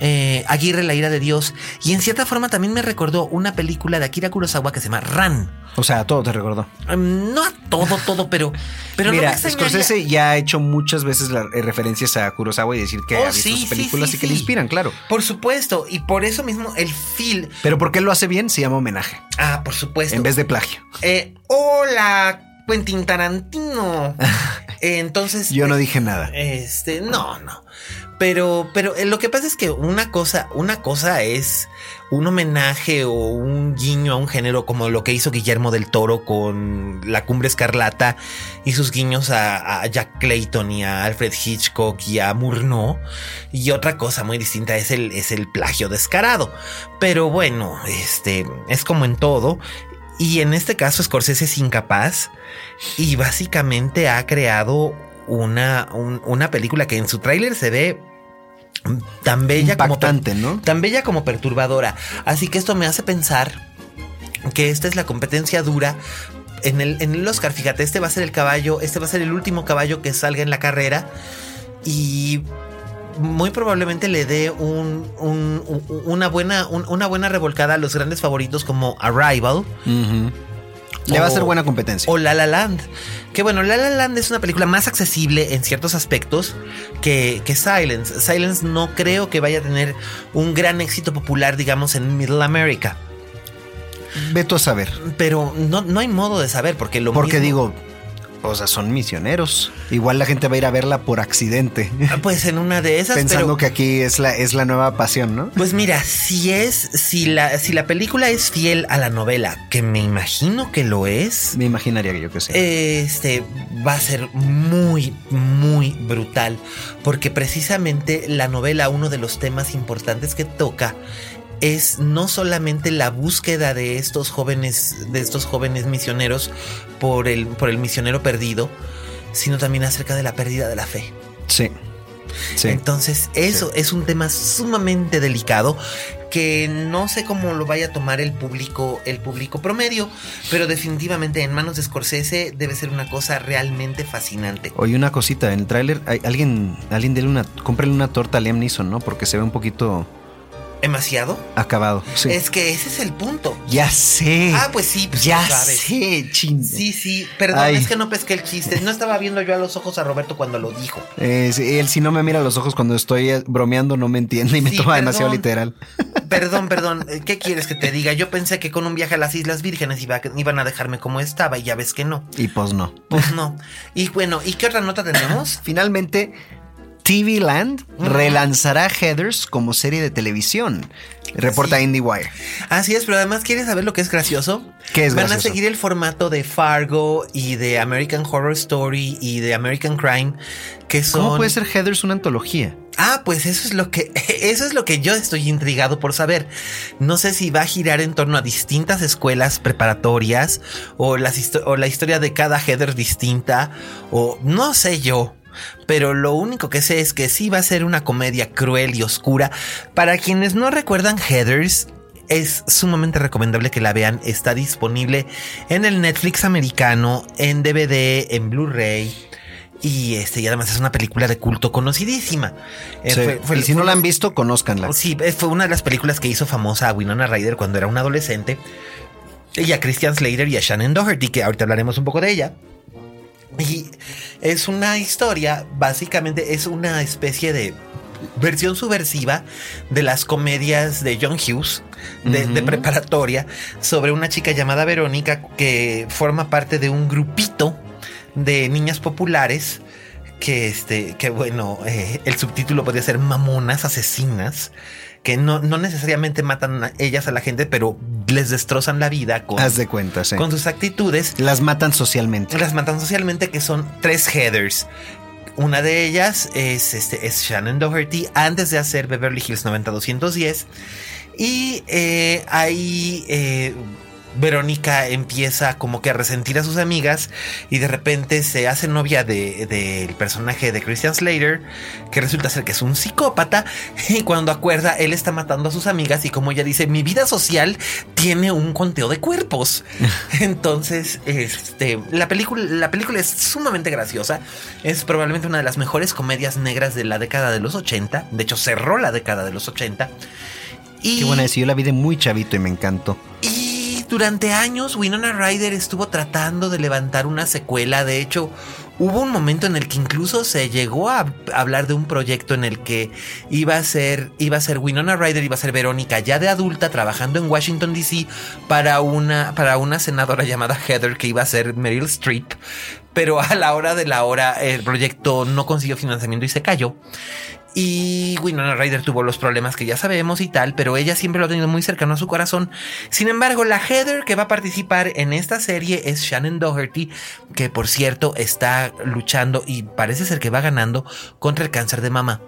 [SPEAKER 3] eh, Aguirre la ira de Dios y en cierta forma también me recordó una película de Akira Kurosawa que se llama Ran
[SPEAKER 4] O sea, todo te recordó.
[SPEAKER 3] Mm, no a todo todo pero pero no
[SPEAKER 4] Mira,
[SPEAKER 3] extrañaría-
[SPEAKER 4] Scorsese ya ha hecho muchas veces las eh, referencias a Kurosawa y decir que
[SPEAKER 3] Oh,
[SPEAKER 4] ha visto
[SPEAKER 3] sí,
[SPEAKER 4] sus películas
[SPEAKER 3] sí,
[SPEAKER 4] y que le inspiran, claro.
[SPEAKER 3] Por supuesto, y por eso mismo el feel.
[SPEAKER 4] Pero porque él lo hace bien, se llama homenaje,
[SPEAKER 3] Ah, por supuesto.
[SPEAKER 4] en vez de plagio.
[SPEAKER 3] Eh, hola, Quentin Tarantino. Entonces.
[SPEAKER 4] Yo no
[SPEAKER 3] pues,
[SPEAKER 4] dije nada.
[SPEAKER 3] Este, no, no. Pero, pero eh, lo que pasa es que una cosa, una cosa es un homenaje o un guiño a un género como lo que hizo Guillermo del Toro con La Cumbre Escarlata y sus guiños a, a Jack Clayton y a Alfred Hitchcock y a Murnau. Y otra cosa muy distinta es el, es el plagio descarado. Pero bueno, este, es como en todo. Y en este caso Scorsese es incapaz y básicamente ha creado una, un- una película que en su tráiler se ve tan bella como
[SPEAKER 4] Impactante, ¿no?
[SPEAKER 3] tan bella como perturbadora. Así que esto me hace pensar que esta es la competencia dura. En el, en el Oscar, fíjate, este va a ser el caballo, este va a ser el último caballo que salga en la carrera y muy probablemente le dé un, un- un- una, buena, un- una buena revolcada a los grandes favoritos como Arrival.
[SPEAKER 4] Le va a ser buena competencia.
[SPEAKER 3] o La La Land. Que bueno, La La Land es una película más accesible en ciertos aspectos que, que Silence. Silence no creo que vaya a tener un gran éxito popular, digamos, en Middle America.
[SPEAKER 4] Ve tú a saber.
[SPEAKER 3] Pero no, no hay modo de saber porque lo
[SPEAKER 4] Porque
[SPEAKER 3] mismo-
[SPEAKER 4] digo, o sea, son misioneros. Igual la gente va a ir a verla por accidente.
[SPEAKER 3] Ah, Pues en una de esas,
[SPEAKER 4] Pensando
[SPEAKER 3] pero-
[SPEAKER 4] que aquí es la, es la nueva pasión, ¿no?
[SPEAKER 3] Pues mira, si es, si la, si la película es fiel a la novela, que me imagino que lo es,
[SPEAKER 4] Me imaginaría que yo que sé.
[SPEAKER 3] este va a ser muy, muy brutal. Porque precisamente la novela, uno de los temas importantes que toca es no solamente la búsqueda de estos jóvenes, de estos jóvenes misioneros por el, por el misionero perdido, sino también acerca de la pérdida de la fe.
[SPEAKER 4] sí. Sí.
[SPEAKER 3] Entonces, eso es un tema sumamente delicado que no sé cómo lo vaya a tomar el público, el público promedio, pero definitivamente en manos de Scorsese debe ser una cosa realmente fascinante.
[SPEAKER 4] Oye, una cosita, en el tráiler, alguien, alguien dele una, cómprele una torta a Liam Neeson, ¿no? Porque se ve un poquito
[SPEAKER 3] ¿Demasiado?
[SPEAKER 4] acabado. Sí.
[SPEAKER 3] Es que ese es el punto.
[SPEAKER 4] Ya sé.
[SPEAKER 3] Ah, pues sí, pues
[SPEAKER 4] ya
[SPEAKER 3] sabes.
[SPEAKER 4] sé, ching.
[SPEAKER 3] Sí, sí, perdón,
[SPEAKER 4] Ay.
[SPEAKER 3] es que no pesqué el chiste. No estaba viendo yo a los ojos a Roberto cuando lo dijo.
[SPEAKER 4] Eh, sí, él si no me mira a los ojos cuando estoy eh, bromeando no me entiende y me
[SPEAKER 3] Sí,
[SPEAKER 4] toma
[SPEAKER 3] perdón.
[SPEAKER 4] demasiado literal.
[SPEAKER 3] Perdón, perdón, eh, ¿qué quieres que te diga? Yo pensé que con un viaje a las Islas Vírgenes iba- iban a dejarme como estaba y ya ves que no.
[SPEAKER 4] Y pues no.
[SPEAKER 3] Pues no. Y bueno, ¿y qué otra nota tenemos?
[SPEAKER 4] Finalmente, TV Land relanzará Heathers como serie de televisión. Reporta
[SPEAKER 3] Sí.
[SPEAKER 4] IndieWire.
[SPEAKER 3] Así es, pero además, ¿quieres saber lo que es gracioso?
[SPEAKER 4] ¿Qué es
[SPEAKER 3] Van
[SPEAKER 4] gracioso?
[SPEAKER 3] a seguir el formato de Fargo y de American Horror Story y de American Crime, que son...
[SPEAKER 4] ¿Cómo puede ser Heathers una antología?
[SPEAKER 3] Ah, pues eso es lo que eso es lo que yo estoy intrigado por saber. No sé si va a girar en torno a distintas escuelas preparatorias o, las histo- o la historia de cada header distinta o no sé yo. Pero lo único que sé es que sí va a ser una comedia cruel y oscura. Para quienes no recuerdan Heathers, es sumamente recomendable que la vean. Está disponible en el Netflix americano, en DVD, en Blu-ray. Y este, y además es una película de culto conocidísima. Eh,
[SPEAKER 4] Sí.
[SPEAKER 3] fue- fue-
[SPEAKER 4] y si no la han visto, conózcanla.
[SPEAKER 3] Sí, eh, fue una de las películas que hizo famosa a Winona Ryder cuando era una adolescente. Y a Christian Slater y a Shannon Doherty, que ahorita hablaremos un poco de ella. Es una historia, básicamente es una especie de versión subversiva de las comedias de John Hughes, de, de preparatoria, sobre una chica llamada Verónica que forma parte de un grupito de niñas populares que este, que bueno, eh, el subtítulo podría ser mamonas asesinas, que no, no necesariamente matan a ellas a la gente, pero les destrozan la vida con,
[SPEAKER 4] Haz de cuenta, sí.
[SPEAKER 3] con sus actitudes.
[SPEAKER 4] Las matan socialmente.
[SPEAKER 3] Las matan socialmente, que son tres headers. Una de ellas es, este, es Shannon Doherty antes de hacer Beverly Hills 90210. Y eh, ahí eh, Verónica empieza como que a resentir a sus amigas y de repente se hace novia de- del personaje de Christian Slater, que resulta ser que es un psicópata. Y cuando acuerda, él está matando a sus amigas y como ella dice, mi vida social tiene un conteo de cuerpos. Entonces, este, la película, la película es sumamente graciosa. Es probablemente una de las mejores comedias negras de la década de los 80. De hecho, cerró la década de los 80. Y,
[SPEAKER 4] Qué buena es. Yo la vi de muy chavito y me encantó.
[SPEAKER 3] y durante años Winona Ryder estuvo tratando de levantar una secuela. De hecho, hubo un momento en el que incluso se llegó a hablar de un proyecto en el que iba a ser, iba a ser Winona Ryder, iba a ser Verónica ya de adulta trabajando en Washington DC para una, para una senadora llamada Heather que iba a ser Meryl Streep. pero a la hora de la hora el proyecto no consiguió financiamiento y se cayó. Y Winona Ryder tuvo los problemas que ya sabemos y tal, pero ella siempre lo ha tenido muy cercano a su corazón. Sin embargo, la Heather que va a participar en esta serie es Shannon Doherty, que por cierto está luchando y parece ser que va ganando contra el cáncer de mama.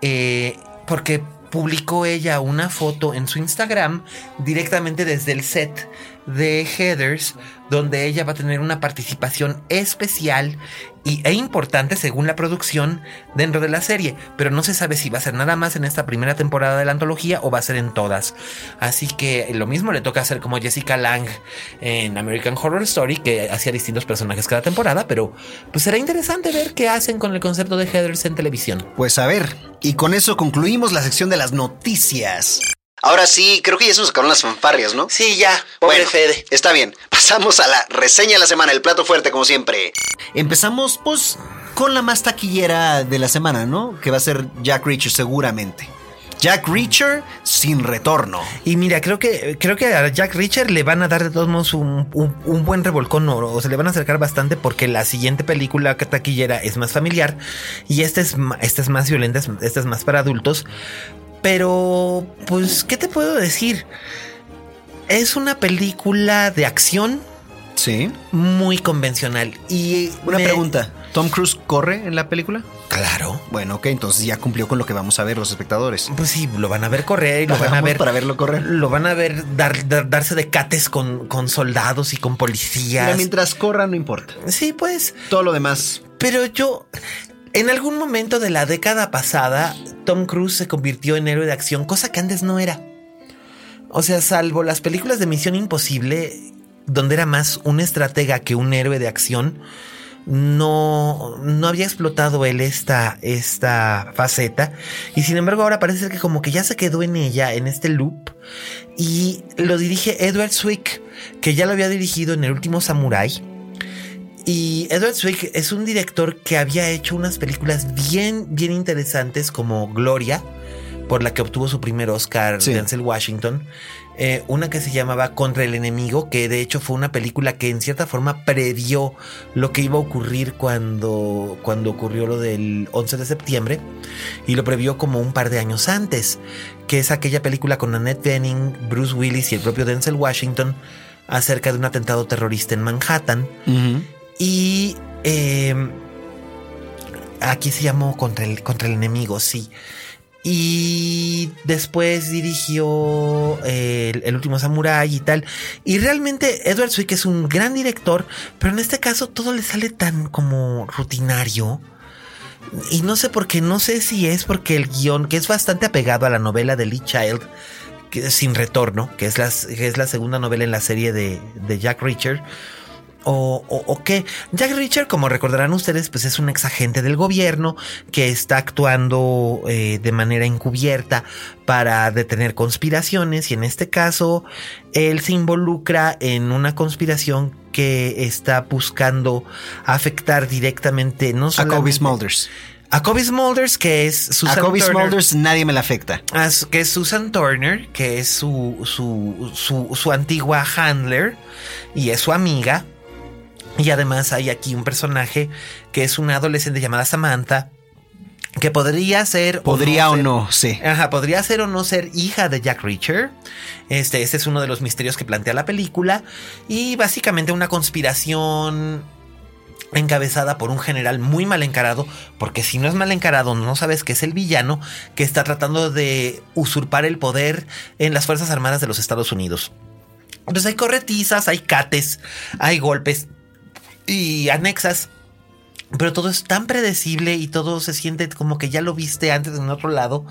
[SPEAKER 3] Eh, porque publicó ella una foto en su Instagram directamente desde el set de Heathers, donde ella va a tener una participación especial y, e importante según la producción dentro de la serie, pero no se sabe si va a ser nada más en esta primera temporada de la antología o va a ser en todas. Así que lo mismo le toca hacer como Jessica Lang en American Horror Story, que hacía distintos personajes cada temporada, pero pues será interesante ver qué hacen con el concepto de Heathers en televisión.
[SPEAKER 4] Pues a ver, y con eso concluimos la sección de las noticias.
[SPEAKER 2] Ahora sí, creo que ya se nos sacaron las fanfarrias, ¿no?
[SPEAKER 3] Sí, ya, pobre
[SPEAKER 2] Bueno,
[SPEAKER 3] Fede.
[SPEAKER 2] Está bien. Pasamos a la reseña de la semana, el plato fuerte, como siempre.
[SPEAKER 4] Empezamos, pues, con la más taquillera de la semana, ¿no? Que va a ser Jack Reacher, seguramente. Jack Reacher sin retorno.
[SPEAKER 3] Y mira, creo que, creo que a Jack Reacher le van a dar de todos modos un, un- un buen revolcón, o, o se le van a acercar bastante porque la siguiente película que taquillera es más familiar y esta es, esta es más violenta, es- esta es más para adultos. Pero, pues, ¿qué te puedo decir? Es una película de acción
[SPEAKER 4] Sí.
[SPEAKER 3] muy convencional. Y
[SPEAKER 4] Una
[SPEAKER 3] me-
[SPEAKER 4] pregunta. ¿Tom Cruise corre en la película?
[SPEAKER 3] Claro.
[SPEAKER 4] Bueno, ok, entonces ya cumplió con lo que vamos a ver los espectadores.
[SPEAKER 3] Pues sí, lo van a ver correr y lo van a ver.
[SPEAKER 4] para verlo correr.
[SPEAKER 3] Lo van a ver dar, dar- darse de cates con, con soldados y con policías.
[SPEAKER 4] Mientras corra no importa.
[SPEAKER 3] Sí, pues.
[SPEAKER 4] Todo lo demás.
[SPEAKER 3] Pero yo. En algún momento de la década pasada, Tom Cruise se convirtió en héroe de acción, cosa que antes no era. O sea, salvo las películas de Misión Imposible, donde era más un estratega que un héroe de acción, no, no había explotado él esta, esta faceta. Y sin embargo, ahora parece que como que ya se quedó en ella, en este loop. Y lo dirige Edward Zwick, que ya lo había dirigido en El último Samurai. Y Edward Zwick es un director que había hecho unas películas bien, bien interesantes como Gloria, por la que obtuvo su primer Oscar
[SPEAKER 4] Sí.
[SPEAKER 3] Denzel Washington. Eh, una que se llamaba Contra el Enemigo, que de hecho fue una película que en cierta forma previó lo que iba a ocurrir cuando, cuando ocurrió lo del 11 de septiembre. Y lo previó como un par de años antes, que es aquella película con Annette Bening, Bruce Willis y el propio Denzel Washington acerca de un atentado terrorista en Manhattan. Y eh, aquí se llamó contra el, contra el enemigo, sí. Y después dirigió el, último Samurai y tal. Y realmente Edward Zwick es un gran director, pero en este caso todo le sale tan como rutinario. Y no sé por qué, no sé si es porque el guion, que es bastante apegado a la novela de Lee Child, que Sin Retorno, que es la, que es la segunda novela en la serie de, de Jack Reacher. O, o, o qué. Jack Reacher, como recordarán ustedes, pues es un ex agente del gobierno que está actuando eh, de manera encubierta para detener conspiraciones y en este caso él se involucra en una conspiración que está buscando afectar directamente no
[SPEAKER 4] A Kobe Smulders.
[SPEAKER 3] a Kobe Smulders, que es Susan
[SPEAKER 4] A Kobe
[SPEAKER 3] Turner.
[SPEAKER 4] Smulders nadie me la afecta.
[SPEAKER 3] a su- que es Susan Turner, que es su, su, su, su antigua handler y es su amiga. Y además hay aquí un personaje que es una adolescente llamada Samantha, que podría ser...
[SPEAKER 4] Podría o
[SPEAKER 3] ser-
[SPEAKER 4] no, sí.
[SPEAKER 3] Ajá, podría ser o no ser hija de Jack Reacher. Este, este es uno de los misterios que plantea la película. Y básicamente una conspiración encabezada por un general muy mal encarado, porque si no es mal encarado, no sabes que es el villano que está tratando de usurpar el poder en las Fuerzas Armadas de los Estados Unidos. Entonces hay corretizas, hay cates, hay golpes y anexas. Pero todo es tan predecible y todo se siente como que ya lo viste antes en otro lado.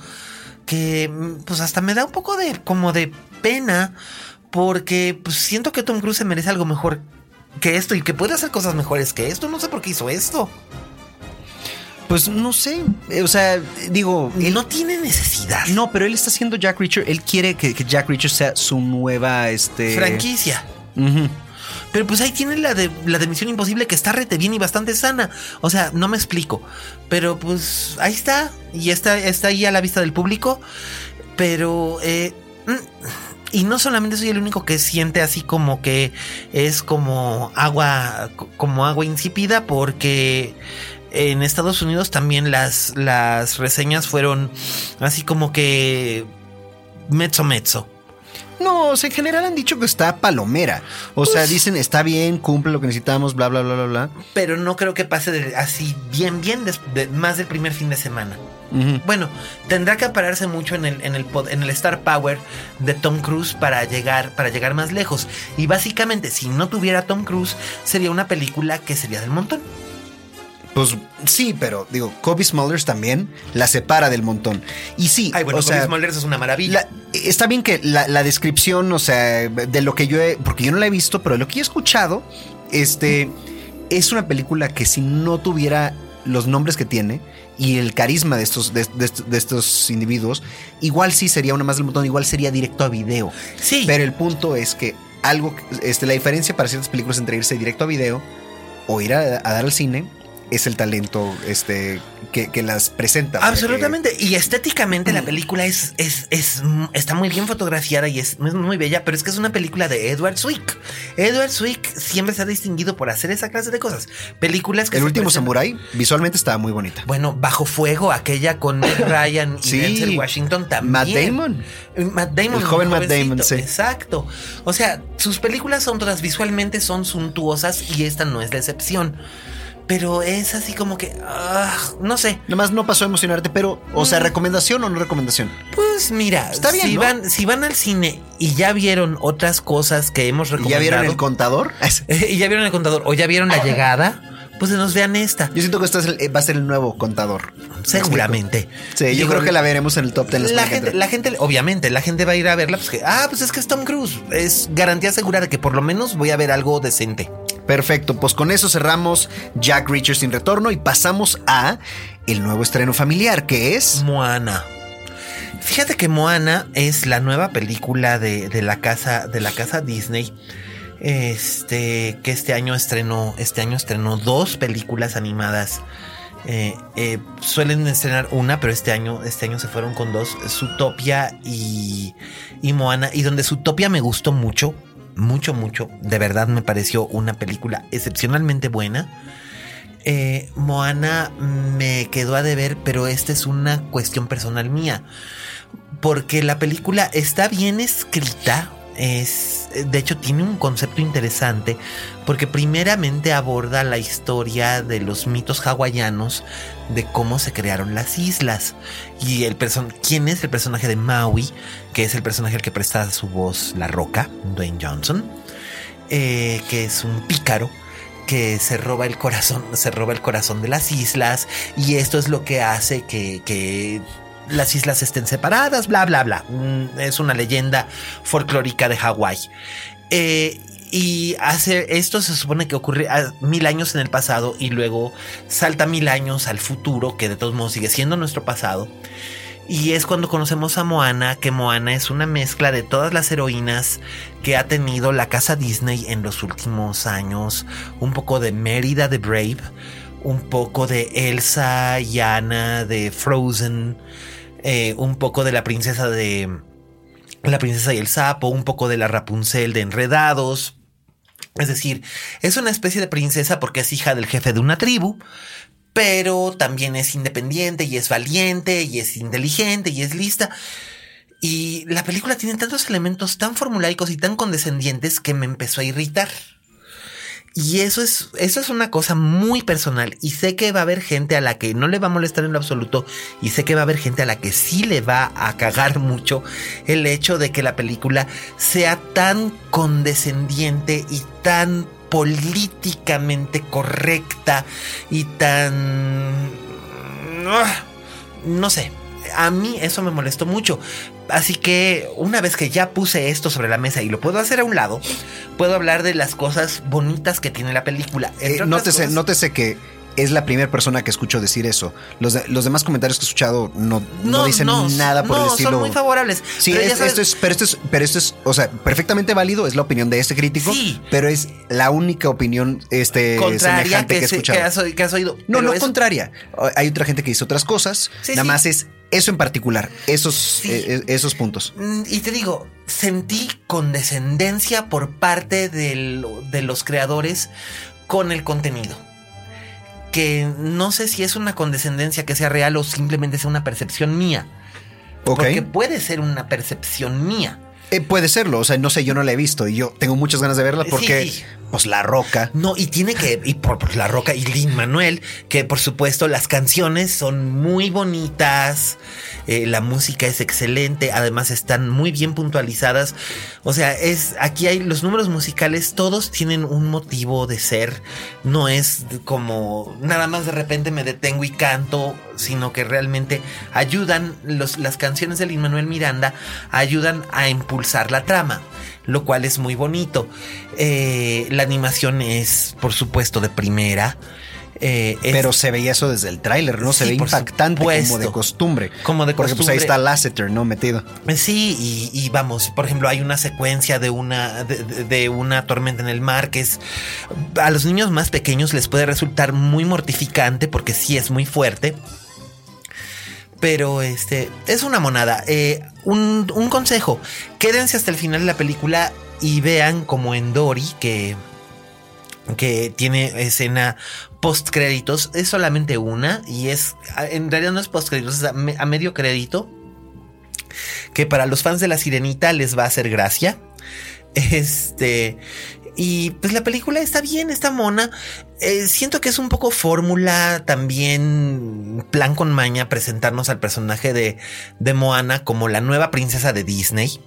[SPEAKER 3] Que mm, pues hasta me da un poco de como de pena. Porque pues, siento que Tom Cruise se merece algo mejor que esto y que puede hacer cosas mejores que esto. No sé por qué hizo esto.
[SPEAKER 4] Pues no sé. eh, O sea, digo. él-
[SPEAKER 3] no tiene necesidad.
[SPEAKER 4] no, pero él está haciendo Jack Reacher. Él quiere que, que Jack Reacher sea su nueva. Este.
[SPEAKER 3] Franquicia. Pero pues ahí tiene la de la de Misión Imposible que está rete bien y bastante sana. O sea, no me explico. Pero pues ahí está. Y está, está ahí a la vista del público. Pero eh, mm, y no solamente soy el único que siente así como que es como agua, como agua insípida, porque en Estados Unidos también las, las reseñas fueron así como que mezzo mezzo.
[SPEAKER 4] No, o sea, en general han dicho que está palomera. O sea, dicen está bien, cumple lo que necesitamos, bla, bla, bla, bla, bla.
[SPEAKER 3] Pero no creo que pase de- así bien, bien, de- más del primer fin de semana. Bueno, tendrá que pararse mucho en el, en el, en el Star Power de Tom Cruise para llegar, para llegar más lejos. Y básicamente, si no tuviera Tom Cruise, sería una película que sería del montón.
[SPEAKER 4] Pues sí, pero digo, Kobe Smulders también la separa del montón. Y sí,
[SPEAKER 3] Ay, bueno,
[SPEAKER 4] o sea,
[SPEAKER 3] Cobie Smulders es una maravilla.
[SPEAKER 4] la- está bien que la, la descripción, o sea, de lo que yo he, porque yo no la he visto, pero de lo que yo he escuchado, este, es una película que si no tuviera los nombres que tiene y el carisma de estos, de, de- de estos individuos, igual sí sería una más del montón, igual sería directo a video.
[SPEAKER 3] sí,
[SPEAKER 4] Pero el punto es que algo, este, la diferencia para ciertas películas entre irse directo a video o ir a, a dar al cine es el talento este, que, que las presenta.
[SPEAKER 3] Absolutamente. Y estéticamente la película es, es, es, está muy bien fotografiada y es, es muy bella, pero es que es una película de Edward Swick. Edward Swick siempre se ha distinguido por hacer esa clase de cosas. Películas que
[SPEAKER 4] El
[SPEAKER 3] se
[SPEAKER 4] último
[SPEAKER 3] presentan-
[SPEAKER 4] Samurai visualmente estaba muy bonita.
[SPEAKER 3] Bueno, Bajo Fuego, aquella con Ryan y
[SPEAKER 4] Sí.
[SPEAKER 3] Denzel Washington también.
[SPEAKER 4] Matt Damon.
[SPEAKER 3] Eh, Matt Damon.
[SPEAKER 4] El joven Matt Damon, sí.
[SPEAKER 3] Exacto. O sea, sus películas son todas visualmente son suntuosas y esta no es la excepción. Pero es así como que, ah, no sé.
[SPEAKER 4] Nomás no pasó a emocionarte, pero, o sea, recomendación o no recomendación.
[SPEAKER 3] Pues mira,
[SPEAKER 4] Está bien,
[SPEAKER 3] si,
[SPEAKER 4] ¿no?
[SPEAKER 3] van, si van al cine y ya vieron otras cosas que hemos
[SPEAKER 4] ¿Y
[SPEAKER 3] recomendado.
[SPEAKER 4] ya vieron el contador?
[SPEAKER 3] y ya vieron el contador o ya vieron la llegada, pues se nos vean esta.
[SPEAKER 4] Yo siento que este es el- eh, va a ser el nuevo contador.
[SPEAKER 3] Seguramente.
[SPEAKER 4] Sí, yo
[SPEAKER 3] Digo,
[SPEAKER 4] creo que la veremos en el top 10
[SPEAKER 3] La gente, la gente, obviamente, la gente va a ir a verla, pues que, ah, pues es que es Tom Cruise. Es garantía segura de que por lo menos voy a ver algo decente.
[SPEAKER 4] Perfecto, pues con eso cerramos Jack Reacher sin retorno y pasamos a el nuevo estreno familiar, que es...
[SPEAKER 3] Moana. Fíjate que Moana es la nueva película de, de la casa de la casa Disney. Este que este año estrenó este año estrenó dos películas animadas. Eh, eh, suelen estrenar una, pero este año este año se fueron con dos, Zootopia y y Moana y donde Zootopia me gustó mucho, mucho mucho. De verdad me pareció una película excepcionalmente buena. Eh, Moana me quedó a deber, pero esta es una cuestión personal mía. Porque la película está bien escrita. Es, de hecho, tiene un concepto interesante. Porque primeramente aborda la historia de los mitos hawaianos. De cómo se crearon las islas. Y el quién es el personaje de Maui. Que es el personaje que presta su voz La Roca, Dwayne Johnson. eh, que es un pícaro que se roba el corazón, se roba el corazón de las islas y esto es lo que hace que, que las islas estén separadas, bla, bla, bla. Mm, Es una leyenda folclórica de Hawái. Eh, y hace esto se supone que ocurre a mil años en el pasado y luego salta mil años al futuro, que de todos modos sigue siendo nuestro pasado. Y es cuando conocemos a Moana, que Moana es una mezcla de todas las heroínas que ha tenido la casa Disney en los últimos años. Un poco de Mérida de Brave, un poco de Elsa y Anna de Frozen, eh, un poco de la princesa de... La princesa y el sapo, un poco de la Rapunzel de Enredados. Es decir, es una especie de princesa porque es hija del jefe de una tribu, pero también es independiente y es valiente y es inteligente y es lista. Y la película tiene tantos elementos tan formulaicos y tan condescendientes que me empezó a irritar. Y eso es, eso es una cosa muy personal. Y sé que va a haber gente a la que no le va a molestar en lo absoluto. Y sé que va a haber gente a la que sí le va a cagar mucho el hecho de que la película sea tan condescendiente y tan políticamente correcta y tan... Ah, No sé, a mí eso me molestó mucho. Así que una vez que ya puse esto sobre la mesa y lo puedo hacer a un lado, puedo hablar de las cosas bonitas que tiene la película.
[SPEAKER 4] Eh, nótese,
[SPEAKER 3] cosas-
[SPEAKER 4] nótese que es la primera persona que escucho decir eso. Los, de- los demás comentarios que he escuchado no, no, dicen nada por el estilo.
[SPEAKER 3] son muy favorables.
[SPEAKER 4] Sí,
[SPEAKER 3] Pero
[SPEAKER 4] es- esto es, pero esto es, pero esto es, o sea, perfectamente válido, es la opinión de este crítico,
[SPEAKER 3] Sí.
[SPEAKER 4] pero es la única opinión este,
[SPEAKER 3] contraria
[SPEAKER 4] semejante que,
[SPEAKER 3] que,
[SPEAKER 4] he escuchado.
[SPEAKER 3] que has, que has oído.
[SPEAKER 4] no, no
[SPEAKER 3] es-
[SPEAKER 4] contraria. Hay otra gente que dice otras cosas,
[SPEAKER 3] Sí,
[SPEAKER 4] nada
[SPEAKER 3] sí.
[SPEAKER 4] más es Eso en particular, esos,
[SPEAKER 3] Sí.
[SPEAKER 4] eh, eh, esos puntos.
[SPEAKER 3] Mm, Y te digo, sentí condescendencia por parte del- de los creadores con el contenido. Que no sé si es una condescendencia que sea real o simplemente sea una percepción mía. Porque puede ser una percepción mía.
[SPEAKER 4] Eh, puede serlo, o sea, no sé, yo no la he visto y yo tengo muchas ganas de verla porque,
[SPEAKER 3] Sí.
[SPEAKER 4] Pues, La Roca.
[SPEAKER 3] No, y tiene que, y por, por La Roca y Lin Manuel, que por supuesto las canciones son muy bonitas, eh, la música es excelente, además están muy bien puntualizadas. O sea, es aquí hay los números musicales, todos tienen un motivo de ser. No es como nada más de repente me detengo y canto, sino que realmente ayudan, los, las canciones de Lin Manuel Miranda ayudan a impulsar la trama lo cual es muy bonito. Eh, la animación es, por supuesto, de primera. Eh, es-
[SPEAKER 4] Pero se veía eso desde el tráiler, ¿no? Se ve impactante como
[SPEAKER 3] supuesto.
[SPEAKER 4] de costumbre.
[SPEAKER 3] Como de
[SPEAKER 4] Porque pues ahí
[SPEAKER 3] costumbre.
[SPEAKER 4] está Lasseter, ¿no? Metido.
[SPEAKER 3] Sí, y, y vamos, por ejemplo, hay una secuencia de una, de- de una tormenta en el mar que es a los niños más pequeños les puede resultar muy mortificante porque sí es muy fuerte. Pero este es una monada. Eh, un, un consejo: quédense hasta el final de la película y vean como en Dory, que, que tiene escena post créditos. Es solamente una y es en realidad no es post créditos, es a, a medio crédito que para los fans de la sirenita les va a hacer gracia. Este. Y pues la película está bien, está mona. Eh, siento que es un poco fórmula, también plan con maña, presentarnos al personaje de, de Moana como la nueva princesa de Disney.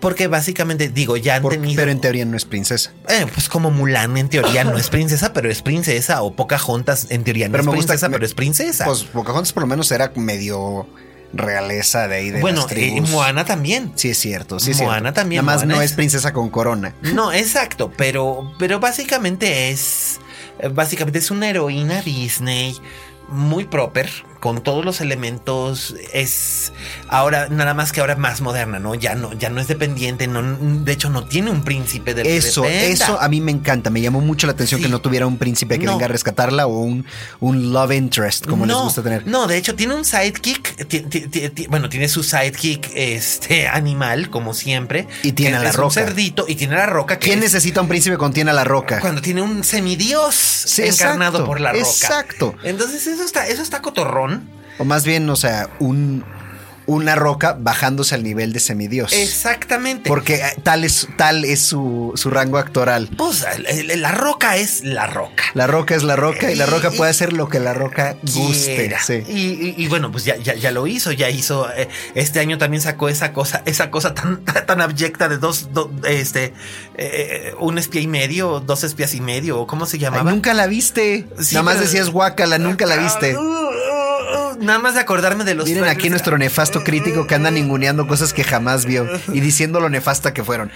[SPEAKER 3] Porque básicamente, digo, ya han tenido.
[SPEAKER 4] pero en teoría no es princesa.
[SPEAKER 3] Eh, pues como Mulan en teoría no es princesa, pero es princesa. O Pocahontas en teoría no
[SPEAKER 4] Pero
[SPEAKER 3] es
[SPEAKER 4] me gusta
[SPEAKER 3] princesa,
[SPEAKER 4] que-
[SPEAKER 3] pero es princesa.
[SPEAKER 4] Pues Pocahontas por lo menos era medio realeza de ahí de
[SPEAKER 3] bueno,
[SPEAKER 4] las
[SPEAKER 3] eh,
[SPEAKER 4] tribus.
[SPEAKER 3] Moana también.
[SPEAKER 4] Sí, es cierto. Sí, es
[SPEAKER 3] Moana
[SPEAKER 4] cierto.
[SPEAKER 3] también,
[SPEAKER 4] Nada más
[SPEAKER 3] Moana
[SPEAKER 4] no
[SPEAKER 3] es-
[SPEAKER 4] es princesa con corona.
[SPEAKER 3] No, exacto, pero, pero básicamente es. eh, Básicamente es una heroína Disney muy proper, con todos los elementos. Es ahora, nada más que ahora más moderna, ¿no? Ya no, ya no es dependiente, no, de hecho, no tiene un príncipe del que
[SPEAKER 4] Eso,
[SPEAKER 3] dependa.
[SPEAKER 4] eso a mí me encanta. Me llamó mucho la atención
[SPEAKER 3] Sí.
[SPEAKER 4] que no tuviera un príncipe que
[SPEAKER 3] No.
[SPEAKER 4] venga a rescatarla o un, un love interest, como les gusta tener.
[SPEAKER 3] No, de hecho, tiene un sidekick. bueno, tiene su sidekick este animal, como siempre.
[SPEAKER 4] Y tiene a la
[SPEAKER 3] es un
[SPEAKER 4] roca.
[SPEAKER 3] cerdito y tiene a la roca. Que
[SPEAKER 4] ¿Quién
[SPEAKER 3] es
[SPEAKER 4] necesita un príncipe cuando tiene a la roca?
[SPEAKER 3] cuando tiene un semidios
[SPEAKER 4] Sí,
[SPEAKER 3] encarnado
[SPEAKER 4] exacto,
[SPEAKER 3] por la roca.
[SPEAKER 4] exacto.
[SPEAKER 3] Entonces, eso está, eso está cotorrón.
[SPEAKER 4] O más bien, o sea, un, una roca bajándose al nivel de semidios.
[SPEAKER 3] Exactamente.
[SPEAKER 4] Porque eh, tal es, tal es su, su rango actoral.
[SPEAKER 3] Pues la roca es la roca.
[SPEAKER 4] La roca es la roca y la roca
[SPEAKER 3] y-
[SPEAKER 4] puede hacer lo que la roca guste. Sí.
[SPEAKER 3] Y, bueno, pues ya, ya, ya lo hizo, ya hizo. eh, este año también sacó esa cosa, esa cosa tan, tan abyecta de dos, do- este, eh, un espía y medio, dos espías y medio, o cómo se
[SPEAKER 4] Ay,
[SPEAKER 3] llamaba.
[SPEAKER 4] nunca la viste.
[SPEAKER 3] Sí,
[SPEAKER 4] Nada más decías guácala, nunca la viste.
[SPEAKER 3] Uh, Nada más de acordarme de los.
[SPEAKER 4] Miren aquí nuestro nefasto crítico que anda ninguneando cosas que jamás vio y diciendo lo nefasta que fueron.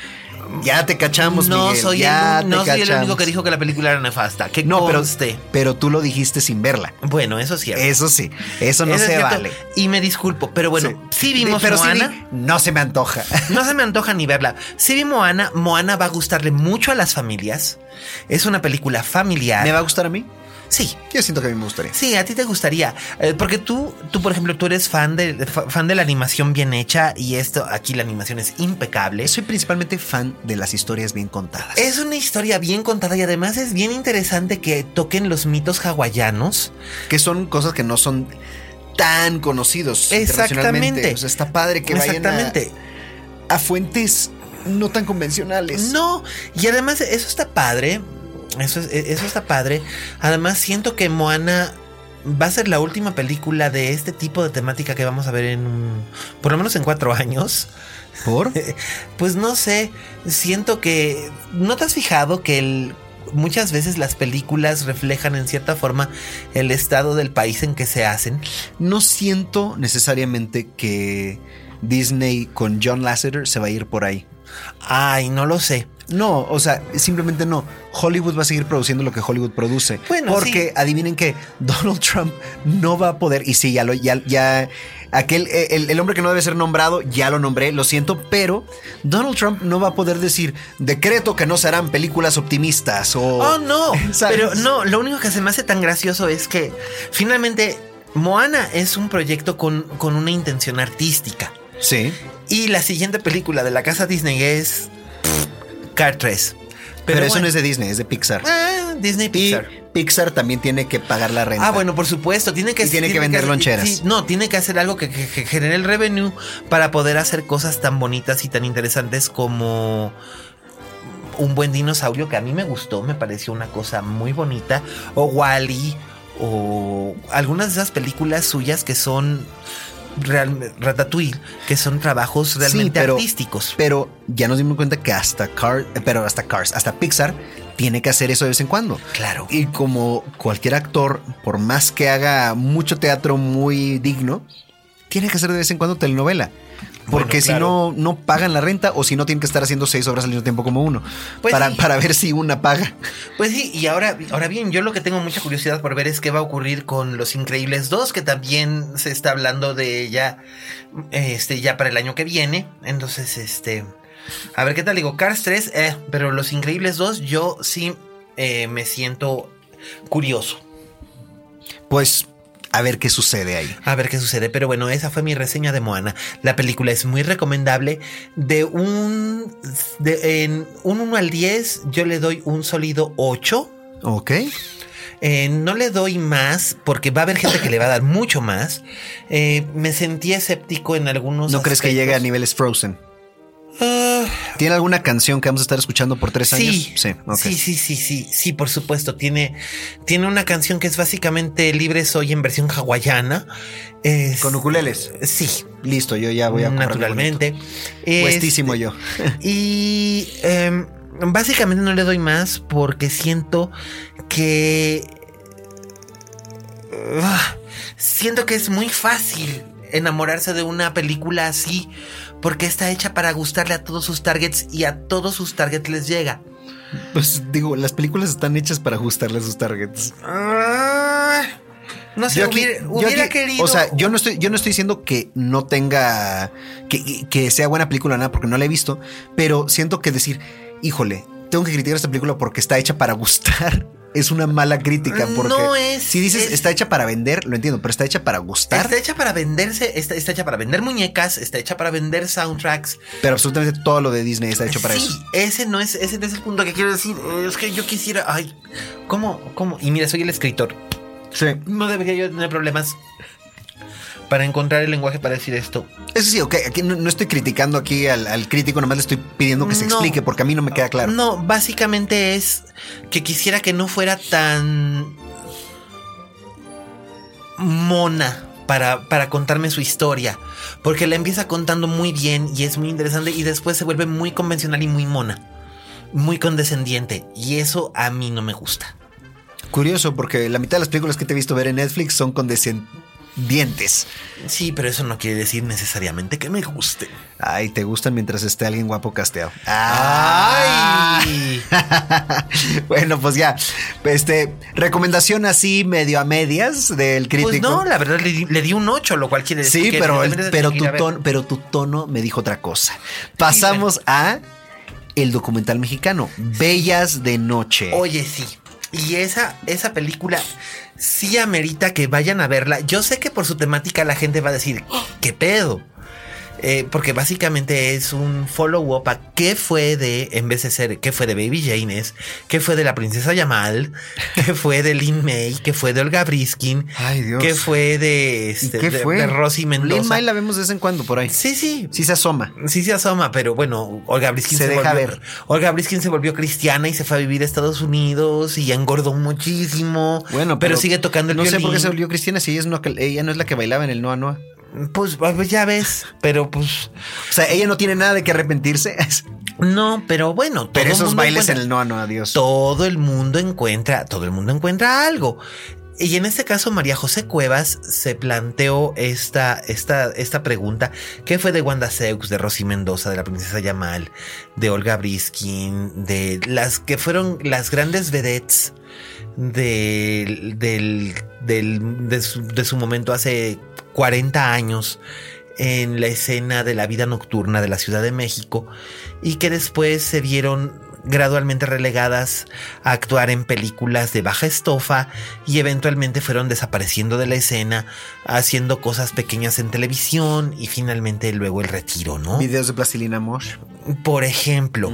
[SPEAKER 4] Ya te cachamos,
[SPEAKER 3] No
[SPEAKER 4] Miguel.
[SPEAKER 3] soy,
[SPEAKER 4] ya
[SPEAKER 3] el, no
[SPEAKER 4] te
[SPEAKER 3] soy el único que dijo que la película era nefasta. Que
[SPEAKER 4] No, pero,
[SPEAKER 3] conste.
[SPEAKER 4] pero tú lo dijiste sin verla.
[SPEAKER 3] Bueno, eso es cierto.
[SPEAKER 4] Eso sí, eso no
[SPEAKER 3] Eso es
[SPEAKER 4] se
[SPEAKER 3] cierto.
[SPEAKER 4] vale.
[SPEAKER 3] Y me disculpo, pero bueno, sí, vimos
[SPEAKER 4] pero sí
[SPEAKER 3] Moana.
[SPEAKER 4] no se me antoja.
[SPEAKER 3] No se me antoja ni verla. Sí vi Moana. Moana va a gustarle mucho a las familias. Es una película familiar.
[SPEAKER 4] ¿Me va a gustar a mí?
[SPEAKER 3] Sí.
[SPEAKER 4] Yo siento que a mí me gustaría.
[SPEAKER 3] Sí, a ti te gustaría. Eh, porque tú, tú, por ejemplo, tú eres fan de, fa- fan de la animación bien hecha y esto, aquí la animación es impecable.
[SPEAKER 4] Soy principalmente fan de las historias bien contadas.
[SPEAKER 3] Es una historia bien contada y además es bien interesante que toquen los mitos hawaianos.
[SPEAKER 4] que son cosas que no son tan conocidos.
[SPEAKER 3] Exactamente.
[SPEAKER 4] O sea, está padre que vayan
[SPEAKER 3] Exactamente.
[SPEAKER 4] a, a fuentes no tan convencionales.
[SPEAKER 3] No, y además eso está padre. Eso, es- eso está padre. Además, siento que Moana va a ser la última película de este tipo de temática que vamos a ver en por lo menos en cuatro años.
[SPEAKER 4] ¿Por?
[SPEAKER 3] Pues no sé, siento que no te has fijado que el- muchas veces las películas reflejan en cierta forma el estado del país en que se hacen.
[SPEAKER 4] No siento necesariamente que Disney con John Lasseter se va a ir por ahí.
[SPEAKER 3] Ay, no lo sé.
[SPEAKER 4] No, o sea, simplemente no. Hollywood va a seguir produciendo lo que Hollywood produce.
[SPEAKER 3] Bueno,
[SPEAKER 4] porque
[SPEAKER 3] sí.
[SPEAKER 4] adivinen que Donald Trump no va a poder. Y sí, ya lo, ya, ya. Aquel, eh, el, el hombre que no debe ser nombrado, ya lo nombré, lo siento, pero Donald Trump no va a poder decir decreto que no serán películas optimistas o.
[SPEAKER 3] Oh, no.
[SPEAKER 4] ¿Sabes?
[SPEAKER 3] Pero no, lo único que se me hace tan gracioso es que finalmente Moana es un proyecto con, con una intención artística.
[SPEAKER 4] Sí.
[SPEAKER 3] Y la siguiente película de la casa Disney es Car 3.
[SPEAKER 4] Pero, eso
[SPEAKER 3] bueno,
[SPEAKER 4] no es de Disney, es de Pixar.
[SPEAKER 3] ah, Disney
[SPEAKER 4] Y
[SPEAKER 3] Pixar.
[SPEAKER 4] Pixar también tiene que pagar la renta.
[SPEAKER 3] Ah, bueno, por supuesto, tiene que
[SPEAKER 4] Y tiene que vender
[SPEAKER 3] hacer-
[SPEAKER 4] loncheras.
[SPEAKER 3] sí, no, tiene que hacer algo que, que- que genere el revenue para poder hacer cosas tan bonitas y tan interesantes como un buen dinosaurio que a mí me gustó, me pareció una cosa muy bonita, o Wally, o algunas de esas películas suyas que son real, Ratatouille, que son trabajos realmente
[SPEAKER 4] pero-
[SPEAKER 3] artísticos.
[SPEAKER 4] Pero ya nos dimos cuenta que hasta Cars, pero hasta Cars, hasta Pixar tiene que hacer eso de vez en cuando.
[SPEAKER 3] Claro.
[SPEAKER 4] Y como cualquier actor, por más que haga mucho teatro muy digno, tiene que hacer de vez en cuando telenovela. Porque
[SPEAKER 3] Bueno,
[SPEAKER 4] si no, no pagan la renta o si no tienen que estar haciendo seis obras al mismo tiempo como uno.
[SPEAKER 3] Pues
[SPEAKER 4] para,
[SPEAKER 3] sí.
[SPEAKER 4] para ver si una paga.
[SPEAKER 3] Pues sí, y ahora, ahora bien, yo lo que tengo mucha curiosidad por ver es qué va a ocurrir con Los Increíbles 2, que también se está hablando de ella este, ya para el año que viene. Entonces, este. A ver qué tal. Digo, Cars 3, eh, pero Los Increíbles 2, yo sí eh, me siento curioso.
[SPEAKER 4] Pues a ver qué sucede ahí.
[SPEAKER 3] A ver qué sucede. Pero bueno, esa fue mi reseña de Moana. La película es muy recomendable. De un. De, en un 1 al 10, yo le doy un sólido 8.
[SPEAKER 4] Ok.
[SPEAKER 3] Eh, no le doy más porque va a haber gente que le va a dar mucho más. Eh, me sentí escéptico en algunos.
[SPEAKER 4] ¿No crees que llegue a niveles Frozen?
[SPEAKER 3] Ah,
[SPEAKER 4] ¿Tiene alguna canción que vamos a estar escuchando por tres años?
[SPEAKER 3] sí, sí, sí, sí, sí, sí, sí, por supuesto. Tiene, tiene una canción que es básicamente Libre Soy en versión hawaiana. Es-
[SPEAKER 4] Con ukuleles.
[SPEAKER 3] Sí,
[SPEAKER 4] Listo, yo ya voy a
[SPEAKER 3] naturalmente.
[SPEAKER 4] Puestísimo yo.
[SPEAKER 3] Y em, básicamente no le doy más porque siento que... Ah, siento que es muy fácil enamorarse de una película así porque está hecha para gustarle a todos sus targets y a todos sus targets les llega.
[SPEAKER 4] Pues digo, las películas están hechas para ajustarle a sus targets.
[SPEAKER 3] Ah, no sé,
[SPEAKER 4] Yo aquí-
[SPEAKER 3] hubiera,
[SPEAKER 4] yo
[SPEAKER 3] hubiera
[SPEAKER 4] aquí-
[SPEAKER 3] querido...
[SPEAKER 4] O sea, yo no estoy, yo no estoy diciendo que no tenga. Que, que sea buena película, nada, porque no la he visto. Pero siento que decir, híjole, tengo que criticar esta película porque está hecha para gustar. Es una mala crítica. Porque
[SPEAKER 3] No es-
[SPEAKER 4] Si dices
[SPEAKER 3] es-
[SPEAKER 4] está hecha para vender, lo entiendo, pero está hecha para gustar.
[SPEAKER 3] Está hecha para venderse, está, está hecha para vender muñecas, está hecha para vender soundtracks.
[SPEAKER 4] Pero absolutamente todo lo de Disney está hecho para
[SPEAKER 3] sí,
[SPEAKER 4] eso.
[SPEAKER 3] ese no es, ese no es el punto que quiero decir. Es que yo quisiera, ay, ¿cómo, cómo? Y mira, soy el escritor.
[SPEAKER 4] Sí.
[SPEAKER 3] No debería yo tener problemas para encontrar el lenguaje para decir esto.
[SPEAKER 4] Eso sí, ok. Aquí no, no estoy criticando aquí al, al crítico, nomás le estoy pidiendo que se
[SPEAKER 3] No.
[SPEAKER 4] explique porque a mí no me queda claro.
[SPEAKER 3] No, básicamente es que quisiera que no fuera tan mona para, para contarme su historia. Porque la empieza contando muy bien y es muy interesante y después se vuelve muy convencional y muy mona. Muy condescendiente. Y eso a mí no me gusta.
[SPEAKER 4] Curioso, porque la mitad de las películas que te he visto ver en Netflix son condescendientes.
[SPEAKER 3] Sí, pero eso no quiere decir necesariamente que me guste.
[SPEAKER 4] Ay, te gustan mientras esté alguien guapo casteado.
[SPEAKER 3] ¡Ay!
[SPEAKER 4] bueno, pues ya. Este, recomendación así medio a medias del crítico.
[SPEAKER 3] Pues no, la verdad le di, le di un 8, lo cual quiere decir
[SPEAKER 4] Sí,
[SPEAKER 3] que
[SPEAKER 4] pero, pero, tu tono, pero tu tono me dijo otra cosa. Pasamos a el documental mexicano, Bellas de Noche.
[SPEAKER 3] Oye, sí. Y esa, esa película sí amerita que vayan a verla. Yo sé que por su temática la gente va a decir, ¿qué pedo? Eh, porque básicamente es un follow-up a qué fue de, en vez de ser, qué fue de Baby Jane, es qué fue de la princesa Yamal, qué fue de Lin May, qué fue de Olga Briskin,
[SPEAKER 4] Ay, Dios.
[SPEAKER 3] qué fue de,
[SPEAKER 4] ¿Y
[SPEAKER 3] este,
[SPEAKER 4] qué
[SPEAKER 3] de-
[SPEAKER 4] fue?
[SPEAKER 3] de Rosy Mendoza.
[SPEAKER 4] Lin May la vemos de vez en cuando por ahí.
[SPEAKER 3] Sí, sí.
[SPEAKER 4] Sí se asoma.
[SPEAKER 3] Sí se asoma, pero bueno, Olga Briskin
[SPEAKER 4] Se
[SPEAKER 3] se,
[SPEAKER 4] deja
[SPEAKER 3] volvió,
[SPEAKER 4] ver.
[SPEAKER 3] Olga Briskin se volvió cristiana y se fue a vivir a Estados Unidos y engordó muchísimo.
[SPEAKER 4] Bueno,
[SPEAKER 3] pero, sigue tocando el
[SPEAKER 4] No sé por qué se volvió cristiana si ella, es no- ella no es la que bailaba en el Noa Noa.
[SPEAKER 3] Pues, pues ya ves, pero pues
[SPEAKER 4] O sea, ella no tiene nada de qué arrepentirse.
[SPEAKER 3] no, pero bueno,
[SPEAKER 4] Pero esos bailes en el Noa Noa, Dios.
[SPEAKER 3] todo el mundo encuentra, todo el mundo encuentra algo. Y en este caso, María José Cuevas se planteó esta, esta, esta pregunta: ¿qué fue de Wanda Seux, de Rosy Mendoza, de la princesa Yamal, de Olga Briskin, de las que fueron las grandes vedettes del, del- de, su, de su momento hace 40 años en la escena de la vida nocturna de la Ciudad de México y que después se vieron gradualmente relegadas a actuar en películas de baja estofa y eventualmente fueron desapareciendo de la escena, haciendo cosas pequeñas en televisión y finalmente luego el retiro, ¿no?
[SPEAKER 4] Videos de Plastilina Mosh.
[SPEAKER 3] Por ejemplo.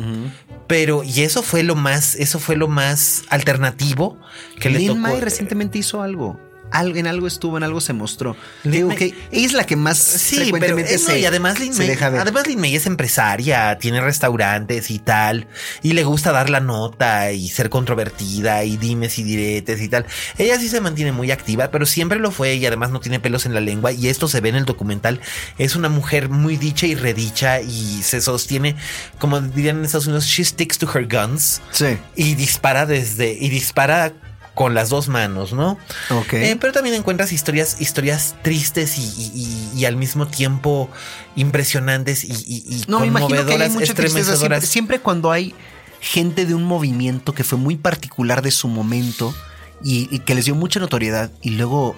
[SPEAKER 3] Pero, y eso fue lo más, eso fue lo más alternativo que le
[SPEAKER 4] Lin
[SPEAKER 3] tocó.
[SPEAKER 4] May recientemente hizo algo. Algo, en algo estuvo, en algo se mostró. Digo que es la que más
[SPEAKER 3] Sí, pero no,
[SPEAKER 4] se,
[SPEAKER 3] y además Lin,
[SPEAKER 4] se
[SPEAKER 3] May,
[SPEAKER 4] deja ver.
[SPEAKER 3] además Lin May es empresaria, tiene restaurantes y tal, y le gusta dar la nota y ser controvertida y dimes y diretes y tal. Ella sí se mantiene muy activa, pero siempre lo fue y además no tiene pelos en la lengua y esto se ve en el documental. Es una mujer muy dicha y redicha y se sostiene, como dirían en Estados Unidos, she sticks to her guns
[SPEAKER 4] Sí.
[SPEAKER 3] y dispara desde y dispara con las dos manos, ¿no?
[SPEAKER 4] Ok.
[SPEAKER 3] Eh, pero también encuentras historias, historias tristes y, y- y- y al mismo tiempo impresionantes y,
[SPEAKER 4] No, me imagino que hay
[SPEAKER 3] conmovedoras,
[SPEAKER 4] mucha tristeza. Siempre, siempre cuando hay gente de un movimiento que fue muy particular de su momento y, que les dio mucha notoriedad y luego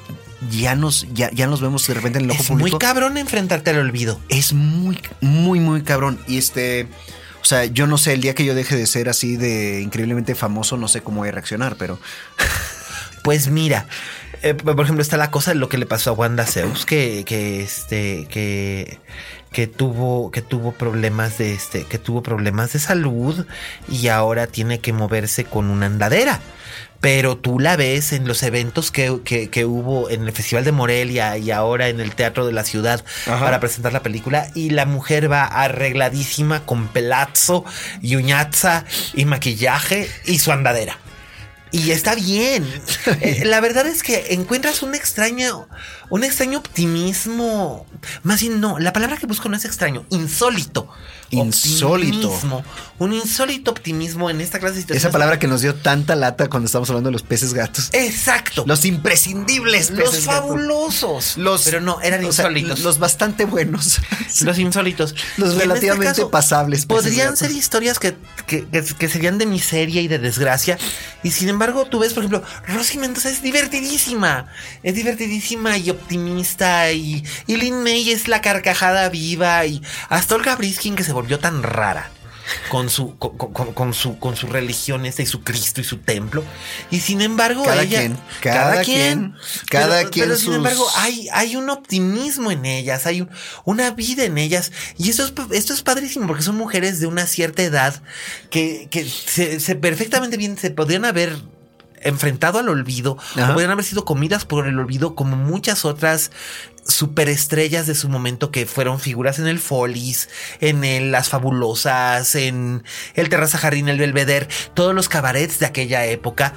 [SPEAKER 4] ya nos, ya, ya nos vemos de repente en el ojo
[SPEAKER 3] Es muy
[SPEAKER 4] público.
[SPEAKER 3] cabrón enfrentarte al olvido.
[SPEAKER 4] es muy, muy, muy cabrón. Y este, o sea, yo no sé, el día que yo deje de ser así de increíblemente famoso, no sé cómo voy a reaccionar, pero
[SPEAKER 3] Pues mira, eh, por ejemplo, está la cosa de lo que le pasó a Wanda Zeus, que, que este, que, que tuvo, que tuvo problemas de este, que tuvo problemas de salud y ahora tiene que moverse con una andadera. Pero tú la ves en los eventos que, que- que hubo en el Festival de Morelia y ahora en el Teatro de la Ciudad
[SPEAKER 4] Ajá.
[SPEAKER 3] para presentar la película y la mujer va arregladísima con pelazo y uñaza y maquillaje y su andadera. Y está bien. Eh, la verdad es que encuentras un extraño, un extraño optimismo. Más bien, no, la palabra que busco no es extraño, insólito.
[SPEAKER 4] Insólito.
[SPEAKER 3] Optimismo. Un insólito optimismo en esta clase de situaciones.
[SPEAKER 4] esa palabra que nos dio tanta lata cuando estamos hablando de los peces gatos.
[SPEAKER 3] Exacto.
[SPEAKER 4] Los imprescindibles
[SPEAKER 3] Los
[SPEAKER 4] peces gatos.
[SPEAKER 3] fabulosos.
[SPEAKER 4] Los,
[SPEAKER 3] Pero no, eran
[SPEAKER 4] sea,
[SPEAKER 3] insólitos.
[SPEAKER 4] los bastante buenos.
[SPEAKER 3] Los insólitos.
[SPEAKER 4] Los relativamente
[SPEAKER 3] este caso,
[SPEAKER 4] pasables
[SPEAKER 3] Podrían
[SPEAKER 4] gatos.
[SPEAKER 3] ser historias que, que- que- que serían de miseria y de desgracia. Y sin embargo, tú ves, por ejemplo, Rosy Mendoza es divertidísima. Es divertidísima y optimista. Y, y Lin May es la carcajada viva. Y hasta Olga Briskin, que se volvió tan rara. Con su, con, con- con su, con su religión esta y su Cristo y su templo. Y sin embargo,
[SPEAKER 4] Cada
[SPEAKER 3] ella.
[SPEAKER 4] quien, cada quien, cada
[SPEAKER 3] pero,
[SPEAKER 4] quien
[SPEAKER 3] pero sin embargo, hay, hay un optimismo en ellas, hay un- una vida en ellas. Y esto es, esto es padrísimo porque son mujeres de una cierta edad que, que se, se perfectamente bien se podrían haber enfrentado al olvido
[SPEAKER 4] Ajá.
[SPEAKER 3] o podrían haber sido comidas por el olvido como muchas otras superestrellas de su momento que fueron figuras en el Follies, en el Las Fabulosas, en el Terraza Jardín, el Belvedere, todos los cabarets de aquella época.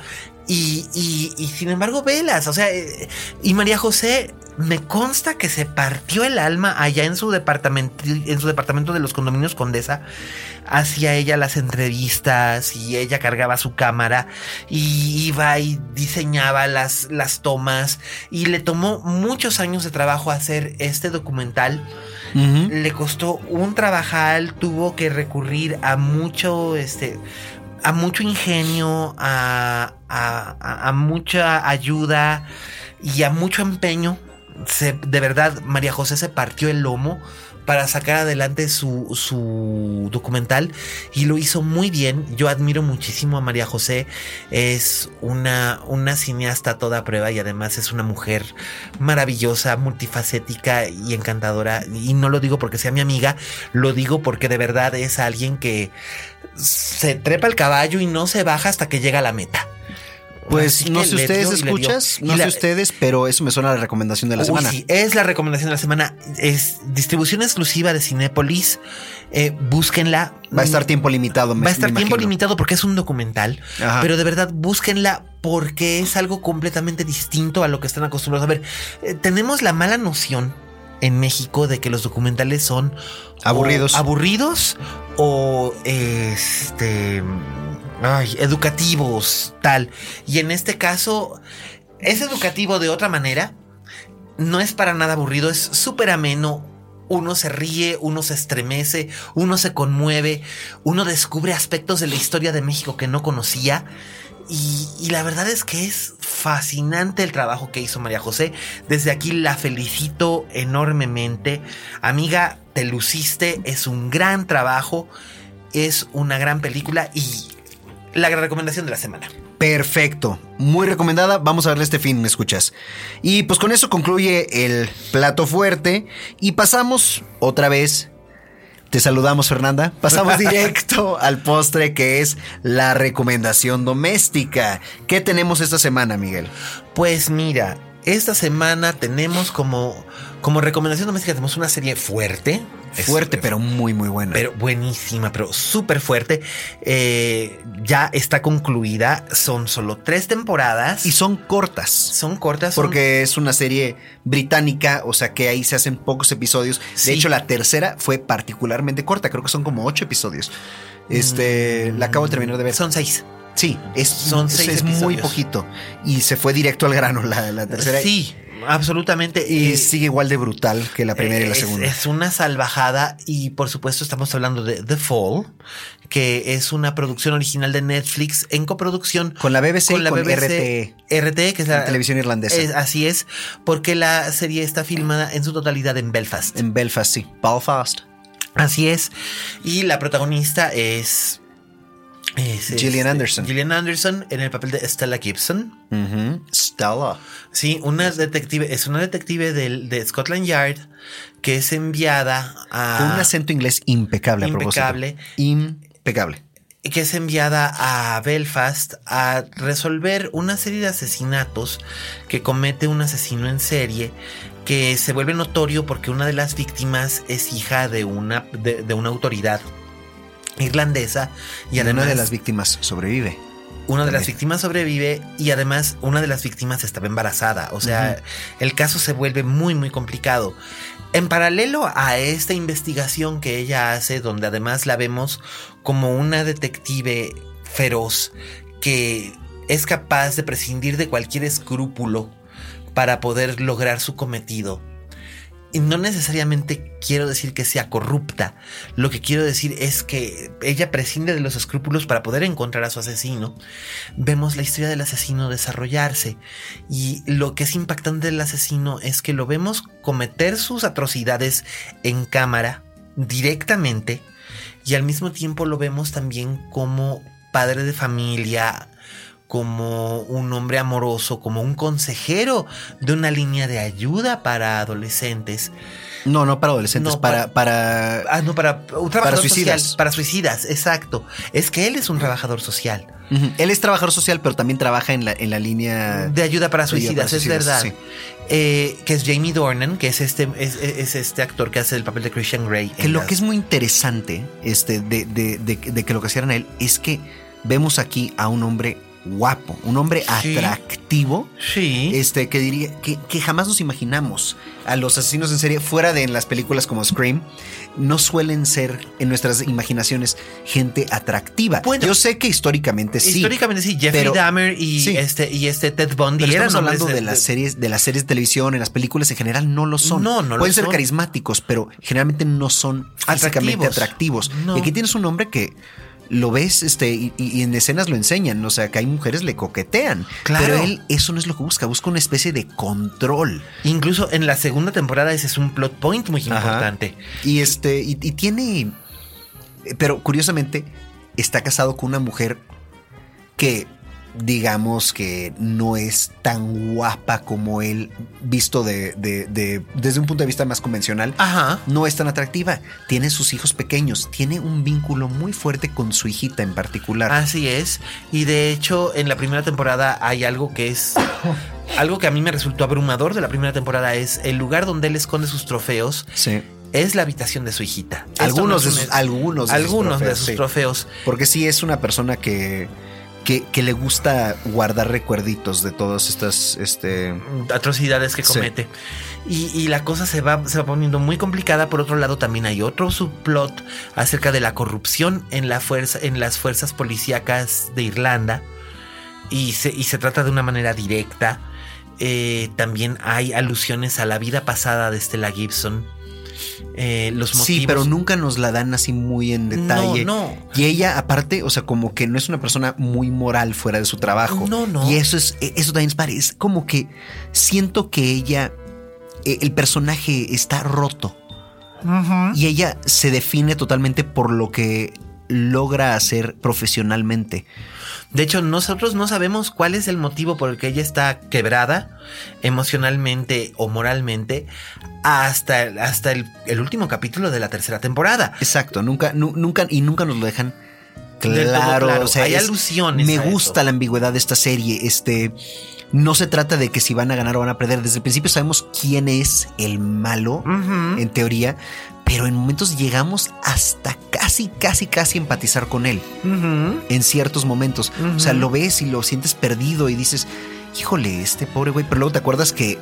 [SPEAKER 3] Y, y- y sin embargo, velas, o sea, eh, y María José me consta que se partió el alma allá en su departamento, en su departamento de los condominios Condesa, hacía ella las entrevistas y ella cargaba su cámara y iba y diseñaba las, las tomas y le tomó muchos años de trabajo hacer este documental. Le costó un trabajal, tuvo que recurrir a mucho, este, a mucho ingenio, a, a- mucha ayuda y a mucho empeño. Se- de verdad, María José se partió el lomo para sacar adelante su, su documental y lo hizo muy bien. Yo admiro muchísimo a María José. Es una, una cineasta a toda prueba y además es una mujer maravillosa, multifacética y encantadora. Y no lo digo porque sea mi amiga, lo digo porque de verdad es alguien que se trepa el caballo y no se baja hasta que llega a la meta.
[SPEAKER 4] Pues no sé ustedes escuchas, no
[SPEAKER 3] la-
[SPEAKER 4] sé ustedes, pero eso me suena a la recomendación de la
[SPEAKER 3] Uy,
[SPEAKER 4] semana.
[SPEAKER 3] sí, es la recomendación de la semana. Es distribución exclusiva de Cinépolis. Eh, búsquenla.
[SPEAKER 4] Va a estar tiempo limitado. me-
[SPEAKER 3] Va a estar tiempo
[SPEAKER 4] imagino.
[SPEAKER 3] limitado porque es un documental.
[SPEAKER 4] Ajá.
[SPEAKER 3] Pero de verdad, búsquenla porque es algo completamente distinto a lo que están acostumbrados a ver. Eh, tenemos la mala noción en México de que los documentales son o
[SPEAKER 4] Aburridos.
[SPEAKER 3] aburridos o este ay, educativos, tal. Y en este caso es educativo de otra manera. No es para nada aburrido, es súper ameno. Uno se ríe, uno se estremece, uno se conmueve, uno descubre aspectos de la historia de México que no conocía. Y, y la verdad es que es fascinante el trabajo que hizo María José. Desde aquí la felicito enormemente. Amiga, te luciste, es un gran trabajo. es una gran película y la recomendación de la semana.
[SPEAKER 4] Perfecto, muy recomendada. Vamos a verle este fin, ¿me escuchas? Y pues con eso concluye el plato fuerte y pasamos otra vez. Te saludamos, Fernanda. Pasamos directo al postre que es la recomendación doméstica. ¿Qué tenemos esta semana, Miguel?
[SPEAKER 3] Pues mira, esta semana tenemos como, como recomendación doméstica, tenemos una serie fuerte.
[SPEAKER 4] Fuerte, pero muy, muy buena.
[SPEAKER 3] Pero buenísima, pero súper fuerte. Eh, ya está concluida. Son solo tres temporadas.
[SPEAKER 4] Y son cortas.
[SPEAKER 3] Son cortas. son-
[SPEAKER 4] Porque es una serie británica, o sea que ahí se hacen pocos episodios.
[SPEAKER 3] Sí.
[SPEAKER 4] De hecho, la tercera fue particularmente corta, creo que son como ocho episodios. Este, la acabo de terminar de ver.
[SPEAKER 3] Son seis.
[SPEAKER 4] Sí, es,
[SPEAKER 3] Son seis
[SPEAKER 4] es muy poquito. Y se fue directo al grano la, la tercera.
[SPEAKER 3] Sí, absolutamente.
[SPEAKER 4] Y
[SPEAKER 3] Eh,
[SPEAKER 4] sigue igual de brutal que la primera y la
[SPEAKER 3] es-
[SPEAKER 4] segunda.
[SPEAKER 3] Es una salvajada y por supuesto estamos hablando de The Fall, que es una producción original de Netflix en coproducción
[SPEAKER 4] Con la BBC
[SPEAKER 3] con
[SPEAKER 4] y
[SPEAKER 3] la
[SPEAKER 4] con
[SPEAKER 3] BBC, RT, que es la
[SPEAKER 4] La televisión irlandesa.
[SPEAKER 3] es- así es, porque la serie está filmada en su totalidad en Belfast.
[SPEAKER 4] En Belfast, sí. Belfast.
[SPEAKER 3] Así es. Y la protagonista es. Es,
[SPEAKER 4] Gillian
[SPEAKER 3] este,
[SPEAKER 4] Anderson.
[SPEAKER 3] Gillian Anderson en el papel de Stella Gibson.
[SPEAKER 4] Stella.
[SPEAKER 3] Sí, una detective, es una detective del, de Scotland Yard que es enviada a.
[SPEAKER 4] Con un acento inglés impecable, a propósito.
[SPEAKER 3] Impecable.
[SPEAKER 4] Impecable.
[SPEAKER 3] que es enviada a Belfast a resolver una serie de asesinatos que comete un asesino en serie que se vuelve notorio porque una de las víctimas es hija de una, de, de una autoridad irlandesa y
[SPEAKER 4] Y
[SPEAKER 3] además
[SPEAKER 4] una de las víctimas sobrevive.
[SPEAKER 3] una de las víctimas sobrevive y además una de las víctimas estaba embarazada. O sea, el caso se vuelve muy, muy complicado. En paralelo a esta investigación que ella hace, donde además la vemos como una detective feroz que es capaz de prescindir de cualquier escrúpulo para poder lograr su cometido. Y no necesariamente quiero decir que sea corrupta. Lo que quiero decir es que ella prescinde de los escrúpulos para poder encontrar a su asesino. Vemos la historia del asesino desarrollarse. Y lo que es impactante del asesino es que lo vemos cometer sus atrocidades en cámara directamente. Y al mismo tiempo lo vemos también como padre de familia, como un hombre amoroso, como un consejero de una línea de ayuda para adolescentes.
[SPEAKER 4] No, no para adolescentes,
[SPEAKER 3] No,
[SPEAKER 4] para, para,
[SPEAKER 3] Ah, no, para un trabajador
[SPEAKER 4] suicidas.
[SPEAKER 3] social. Para suicidas, exacto. Es que él es un trabajador social.
[SPEAKER 4] Él es trabajador social, pero también trabaja en la, en la línea
[SPEAKER 3] De ayuda para
[SPEAKER 4] ayuda
[SPEAKER 3] suicidas,
[SPEAKER 4] para
[SPEAKER 3] es verdad.
[SPEAKER 4] sí.
[SPEAKER 3] Eh, que es Jamie Dornan, que es este, es, es este actor que hace el papel de Christian Grey.
[SPEAKER 4] Que lo
[SPEAKER 3] las-
[SPEAKER 4] que es muy interesante este, de, de- de- de que lo que hicieron a él es que vemos aquí a un hombre guapo, un hombre
[SPEAKER 3] Sí.
[SPEAKER 4] atractivo,
[SPEAKER 3] Sí.
[SPEAKER 4] este, que diría que, que jamás nos imaginamos a los asesinos en serie fuera de en las películas como Scream. No suelen ser en nuestras imaginaciones gente atractiva.
[SPEAKER 3] Bueno,
[SPEAKER 4] Yo sé que históricamente sí.
[SPEAKER 3] Históricamente sí, Jeffrey
[SPEAKER 4] pero-
[SPEAKER 3] Dahmer y,
[SPEAKER 4] sí.
[SPEAKER 3] este, y este Ted Bundy
[SPEAKER 4] Pero estamos hablando de las series, de las series de televisión, en las películas en general no lo son.
[SPEAKER 3] No, no lo
[SPEAKER 4] Pueden ser
[SPEAKER 3] son.
[SPEAKER 4] carismáticos, pero generalmente no son físicamente
[SPEAKER 3] Atractivos.
[SPEAKER 4] atractivos.
[SPEAKER 3] No.
[SPEAKER 4] Y aquí tienes un hombre que lo ves, este, y, y en escenas lo enseñan. O sea, que hay mujeres le coquetean.
[SPEAKER 3] Claro.
[SPEAKER 4] Pero él eso no es lo que busca, busca una especie de control.
[SPEAKER 3] Incluso en la segunda temporada ese es un plot point muy
[SPEAKER 4] Ajá.
[SPEAKER 3] importante.
[SPEAKER 4] Y este, y, y tiene. Pero curiosamente, está casado con una mujer que digamos que no es tan guapa como él, visto de, de- de- desde un punto de vista más convencional.
[SPEAKER 3] Ajá.
[SPEAKER 4] No es tan atractiva. Tiene sus hijos pequeños. Tiene un vínculo muy fuerte con su hijita en particular.
[SPEAKER 3] Así es. Y de hecho, en la primera temporada hay algo que es. Algo que a mí me resultó abrumador de la primera temporada es el lugar donde él esconde sus trofeos.
[SPEAKER 4] Sí.
[SPEAKER 3] Es la habitación de su hijita.
[SPEAKER 4] Algunos
[SPEAKER 3] no
[SPEAKER 4] de sus,
[SPEAKER 3] un-
[SPEAKER 4] algunos de sus
[SPEAKER 3] algunos de sus
[SPEAKER 4] sí.
[SPEAKER 3] trofeos.
[SPEAKER 4] Porque sí es una persona que, que, que le gusta guardar recuerditos de todas estas. Este,
[SPEAKER 3] atrocidades que
[SPEAKER 4] Sí.
[SPEAKER 3] comete. Y, y la cosa se va, se va poniendo muy complicada. Por otro lado, también hay otro subplot acerca de la corrupción en, la fuerza, en las fuerzas policíacas de Irlanda. Y se, y se trata de una manera directa. Eh, también hay alusiones a la vida pasada de Stella Gibson. Eh, los motivos.
[SPEAKER 4] sí, pero nunca nos la dan así muy en detalle.
[SPEAKER 3] No, no.
[SPEAKER 4] Y ella, aparte, o sea, como que no es una persona muy moral fuera de su trabajo.
[SPEAKER 3] No, no.
[SPEAKER 4] Y eso es, eso también es, como que siento que ella, eh, el personaje está roto. Y ella se define totalmente por lo que logra hacer profesionalmente.
[SPEAKER 3] De hecho, nosotros no sabemos cuál es el motivo por el que ella está quebrada emocionalmente o moralmente hasta, hasta el, el último capítulo de la tercera temporada.
[SPEAKER 4] Exacto, nunca, nu- nunca, y nunca nos lo dejan claro.
[SPEAKER 3] claro.
[SPEAKER 4] o sea,
[SPEAKER 3] Hay
[SPEAKER 4] es-
[SPEAKER 3] alusiones
[SPEAKER 4] Me gusta
[SPEAKER 3] eso.
[SPEAKER 4] la ambigüedad de esta serie. Este. No se trata de que si van a ganar o van a perder. Desde el principio sabemos quién es el malo, en teoría, pero en momentos llegamos hasta casi, casi, casi empatizar con él. En ciertos momentos. O sea, lo ves y lo sientes perdido y dices, híjole, este pobre güey. Pero luego te acuerdas que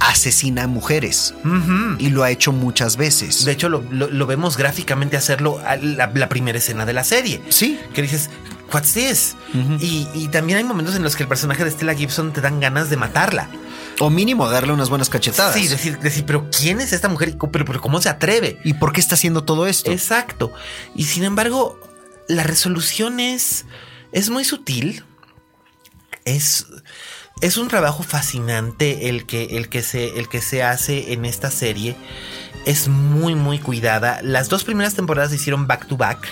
[SPEAKER 4] asesina a mujeres y lo ha hecho muchas veces.
[SPEAKER 3] De hecho, lo, lo- lo vemos gráficamente hacerlo a la, la primera escena de la serie.
[SPEAKER 4] sí.
[SPEAKER 3] Que dices, what's this? Y, y también hay momentos en los que el personaje de Stella Gibson te dan ganas de matarla.
[SPEAKER 4] O mínimo darle unas buenas cachetadas.
[SPEAKER 3] Sí, decir, decir, pero ¿quién es esta mujer? Pero, pero ¿cómo se atreve?
[SPEAKER 4] ¿Y por qué está haciendo todo esto?
[SPEAKER 3] Exacto. Y sin embargo, la resolución es, es muy sutil. Es, es un trabajo fascinante el que, el, que se, el que se hace en esta serie. Es muy, muy cuidada. Las dos primeras temporadas se hicieron back to back.